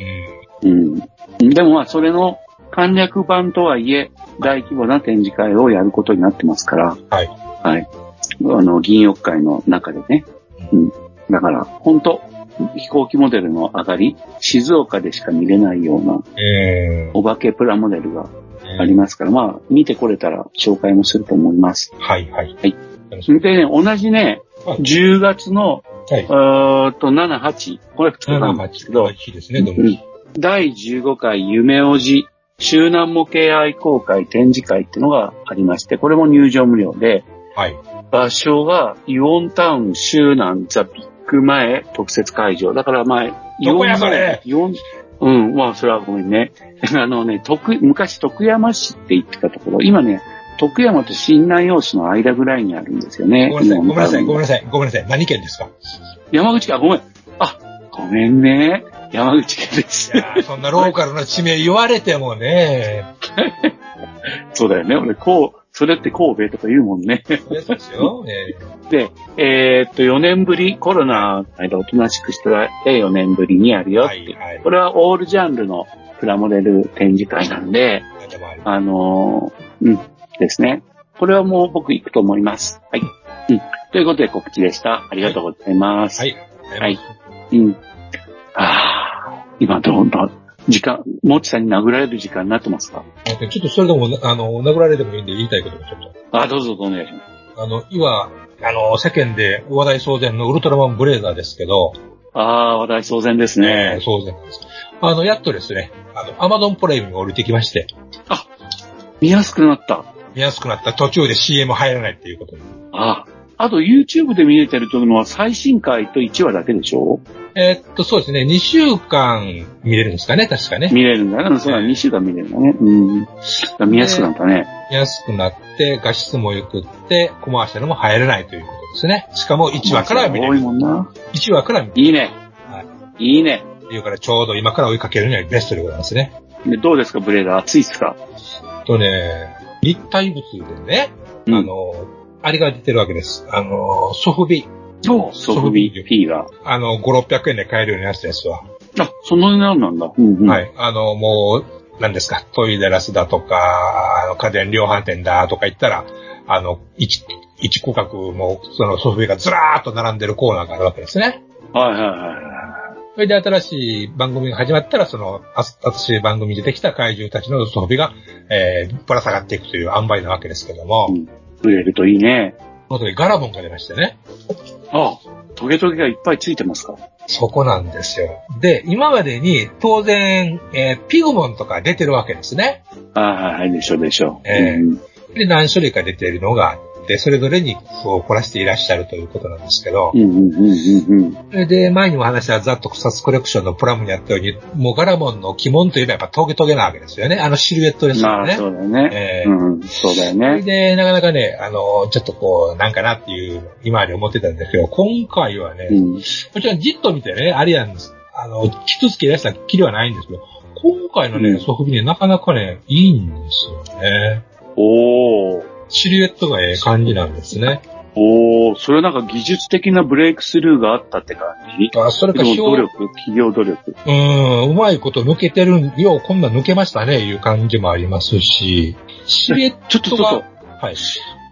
S2: うん。
S1: うん。でもまあ、それの簡略版とはいえ、大規模な展示会をやることになってますから、
S2: はい。
S1: はい。あの、銀翼会の中でね。うん。だから、本当飛行機モデルの上がり、静岡でしか見れないような、
S2: うん。
S1: お化けプラモデルがありますから、まあ、見てこれたら紹介もすると思います。
S2: はい、はい。
S1: はい。でね、同じね、10月の、
S2: はい。
S1: えーっと、7、8、これ2日なんですけど、
S2: いいですね、どうも。
S1: うん第15回夢おじ周南模型愛好会展示会っていうのがありまして、これも入場無料で、
S2: はい。
S1: 場所がイオンタウン周南ザ・ビッグ前特設会場。だから前、イオンイオン、うん、まあそれはごめんね。あのね、徳、昔徳山市って言ってたところ、今ね、徳山と新南陽市の間ぐらいにあるんですよね。
S2: ごめんなさい、ごめんなさい、ごめんなさい、ごめんなさい。何県ですか？
S1: 山口か、ごめん。あ、ごめんね。山口県です。
S2: そんなローカルな地名言われてもね。
S1: そうだよね。俺、こう、それって神戸とか言うもんね。
S2: そうですよ。え
S1: で、えーっと、4年ぶり、コロナの間おとなしくして4年ぶりにやるよって。
S2: はいはい
S1: これはオールジャンルのプラモデル展示会なんで、
S2: あ
S1: のーうん、ですね。これはもう僕行くと思います。はい。うん。ということで告知でした。ありがとうございます。
S2: はい。
S1: はい。うん。ああ、今どんどん、時間、もちさんに殴られる時間になってますか？
S2: ちょっとそれでも、あの、殴られてもいいんで言いたいことがちょっと。
S1: あ、どうぞどうぞお願いします。
S2: あの、今、あの、世間で話題騒然のウルトラマンブレーザーですけど、
S1: ああ、話題騒然ですね。
S2: 騒然です。あの、やっとですね、あの、アマゾンプライムに降りてきまして、
S1: 見やすくなった。
S2: 見やすくなった途中で CM 入らないっていうことに。
S1: あ、あと YouTube で見れてるというのは最新回と1話だけでしょ？
S2: えーっと、そうですね、2週間見れるんですかね、確かね。
S1: 見れるんだね。そうだ、2週間見れるんだね。うん。見やすくなったね。
S2: 見やすくなって、画質も良くって、コマーシャルも入らないということですね。しかも1話から見れ
S1: 多い
S2: る。
S1: もんな。
S2: 1話から見れる。
S1: いいね。いいね。
S2: っていうからちょうど今から追いかけるにはベストでございますね。
S1: でどうですか、ブレーダー暑いっすか？
S2: とね、立体物でね、
S1: うん
S2: あの、あれが出てるわけです。あの、ソフビ。
S1: そう、ソフビ P が。
S2: あの、5、600円で買えるようになったやつは。
S1: あ、その値段なんだ。うんうん。
S2: はい。あの、もう、何ですか、トイレラスだとか、あの家電量販店だとか言ったら、あの、一、一区画も、そのソフビがずらーっと並んでるコーナーがあるわけですね。
S1: はいはいはいはい。
S2: それで新しい番組が始まったら、その、あ新しい番組でできた怪獣たちの装備が、えー、ぶら下がっていくという塩梅なわけですけども、
S1: うん売れるといいね。
S2: その時ガラボンが出ましてね。
S1: あ、トゲトゲがいっぱいついてますか
S2: そこなんですよ。で、今までに当然、えーピグモンとか出てるわけですね。
S1: ああ、はいはい、でしょうでしょう。
S2: ええ
S1: うん
S2: で、何種類か出ているのがあって、それぞれに工夫を凝らしていらっしゃるということなんですけど、
S1: うんうんうんうんうん。
S2: それで、前にも話したザット草津コレクションのプラムにあったように、もうガラモンの鬼門というのはやっぱトゲトゲなわけですよね。あのシルエットです
S1: まあ、
S2: よね。
S1: そうだよね。
S2: ええ
S1: うん、そうだよね。
S2: で、なかなかね、あの、ちょっとこう、なんかなっていう、今まで思ってたんですけど、今回はね、
S1: うん。
S2: もちろんじっと見てね、あれやんです。あの、一つ切り出したきりはないんですけど、今回のね、
S1: うん
S2: ソフビね、なかなかね、いいんですよね。
S1: おー。
S2: シルエットがええ感じなんですね。
S1: おー、それはなんか技術的なブレイクスルーがあったって感じ？
S2: あ、それか
S1: 努力、企業努力。
S2: うーん、うまいこと抜けてるん、よう、こんなん抜けましたね、いう感じもありますし、シルエッ
S1: ちょっとちょ
S2: トが、
S1: っと、
S2: はい。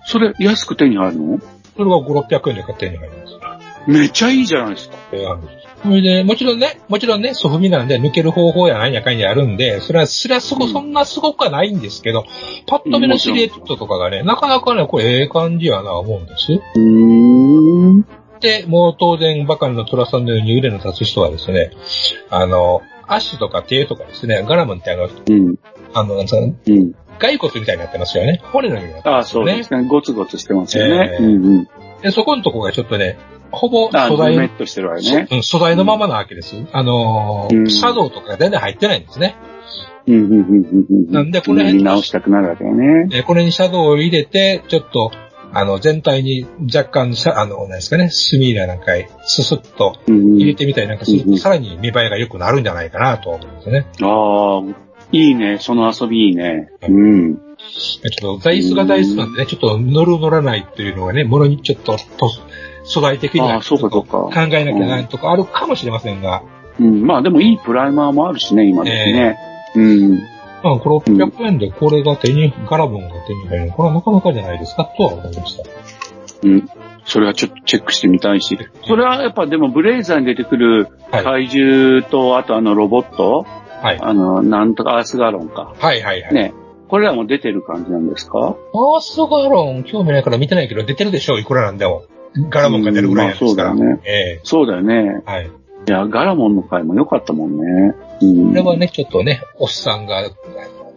S1: それ安く手に入るの？
S2: それは5、600円で買ってに入ります。
S1: めっちゃいいじゃないですか。
S2: えーあるんですそれで、もちろんね、もちろんね、ソフビなんで抜ける方法やなんやかんやあるんで、それは、それはすご、
S1: うん
S2: そんなすごくはないんですけど、パッと見のシルエットとかがね、なかなかね、これええ感じやな、思うんです。
S1: うーん。
S2: で、もう当然、バカリのトラさんのように腕の立つ人はですね、あの、足とか手とかですね、ガラムってあの、
S1: うん。
S2: あの、なんつう
S1: ん。
S2: 骸骨みたいになってますよね。骨のようになって
S1: ああ、
S2: ますよね。
S1: そうですね。ゴツゴツしてますよね。
S2: ええ
S1: うんうん。
S2: で、そこのとこがちょっとね、ほぼ素材
S1: ズメッとしてるわよね。
S2: うん素材のままなわけです。あのー
S1: うん
S2: シャドウとかが全然入ってないんですね。
S1: うんうんうんうんうん。
S2: なんでこの辺
S1: 見直したくなるわけよね。
S2: えーこれにシャドウを入れて、ちょっと、あの、全体に若干あの、なんですかね、スミーラなんかススッと
S1: うんうん
S2: 入れてみたりなんかすると、
S1: うんうん
S2: さらに見栄えが良くなるんじゃないかなと思うんですね。
S1: ああ、いいね。その遊びいいね。うん。
S2: ちょっと座椅子が座椅子なんでね、ちょっと乗る乗らないっていうのがね、ものにちょっと、と素材的には。考えなきゃなとかあるかもしれませんが、
S1: うん。まあでもいいプライマーもあるしね、今ですね。うん。
S2: まあ、これ600円でこれが手に、ガラボンが手に入るの、これはなかなかじゃないですかとは思いました。
S1: うん。それはちょっとチェックしてみたいし。それはやっぱでもブレイザーに出てくる
S2: はい。
S1: 怪獣と、あとあのロボット、
S2: はい。
S1: あの、なんとかアースガロンか。
S2: はいはいはい。
S1: ね。これらも出てる感じなんですか？
S2: アースガロン、興味ないから見てないけど、出てるでしょう、いくらなんでも。ガラモンが出るぐらいなんですから。
S1: うんまあそうだよね
S2: ええ
S1: そうだよね。
S2: はい。
S1: いや、ガラモンの回も良かったもんね。うん。
S2: これはね、ちょっとね、おっさんが、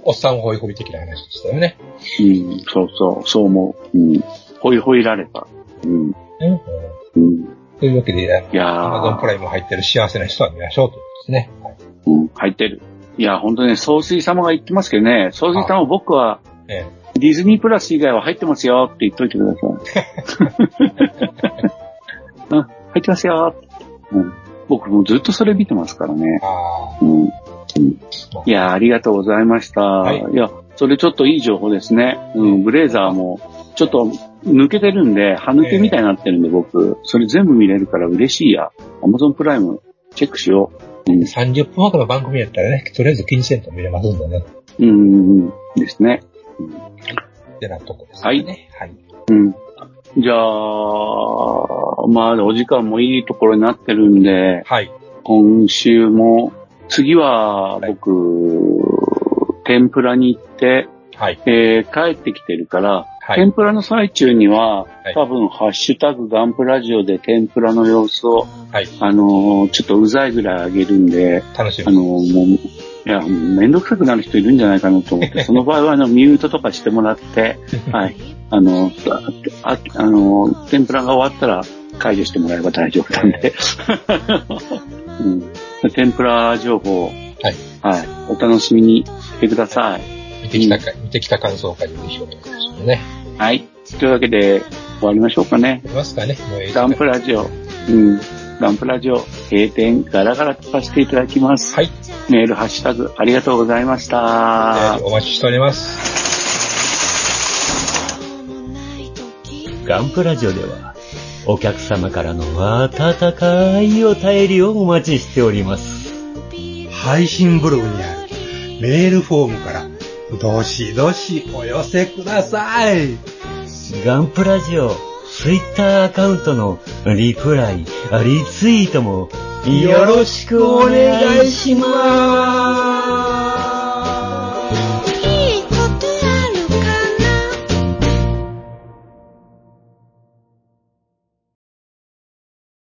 S2: おっさんホイホイ的な話でしたよね。
S1: うん、そうそう、そう思う。うん。ほいほいられた。うん。
S2: うん。
S1: うん。
S2: というわけで、
S1: いや
S2: アマゾンプ
S1: ー、
S2: ライム入ってる幸せな人は見ましょうとですね。はい
S1: うん、入ってる。いや、本当ね、総帥様が言ってますけどね、総帥様僕は、
S2: え
S1: ディズニープラス以外は入ってますよって言っといてください。うん、入ってますよ、うん。僕もずっとそれ見てますからねうん。うんいや、ありがとうございました。
S2: はい
S1: いや、それちょっといい情報ですね。うん、ブレイザーも、ちょっと抜けてるんで、歯抜けみたいになってるんで、僕、それ全部見れるから嬉しいや。Amazon プライム、チェックしよう。うん
S2: あ。30分枠の番組やったらね、とりあえず気にせんと見れますんでね。
S1: うんうんうん、ですね。
S2: ってなとこですね。はい。
S1: うん。じゃあ、まあ、お時間もいいところになってるんで、
S2: はい。
S1: 今週も、次は僕、天ぷらに行って、
S2: はい。
S1: えー帰ってきてるから、
S2: はい
S1: 天ぷらの最中には、
S2: はい
S1: 多分、ハッシュタグガンプラジオで天ぷらの様子を、
S2: はい。
S1: あのーちょっとうざいぐらいあげるんで、
S2: 楽し
S1: あの
S2: み。
S1: ーもう、いや、めんどくさくなる人いるんじゃないかなと思って、その場合は、あの、ミュートとかしてもらって、はい。あの、あ、あの、天ぷらが終わったら解除してもらえば大丈夫なんで。うん、天ぷら情報、
S2: はい。
S1: はい。お楽しみにしてください。
S2: 見てきたか、見てきた感想会でしょうということですよね。
S1: はい。というわけで、終わりましょうかね。
S2: いますかねもういい
S1: ガンプラジオ。うん。ガンプラジオ、閉店、ガラガラとさせていただきます。
S2: はい。
S1: メール、ハッシュタグ、ありがとうございました。
S2: えーお待ちしております。
S10: ガンプラジオでは、お客様からの温かいお便りをお待ちしております。
S11: 配信ブログにあるメールフォームから、どしどしお寄せください。
S10: ガンプラジオ、ツイッターアカウントのリプライ、リツイートもよろしくお願いします。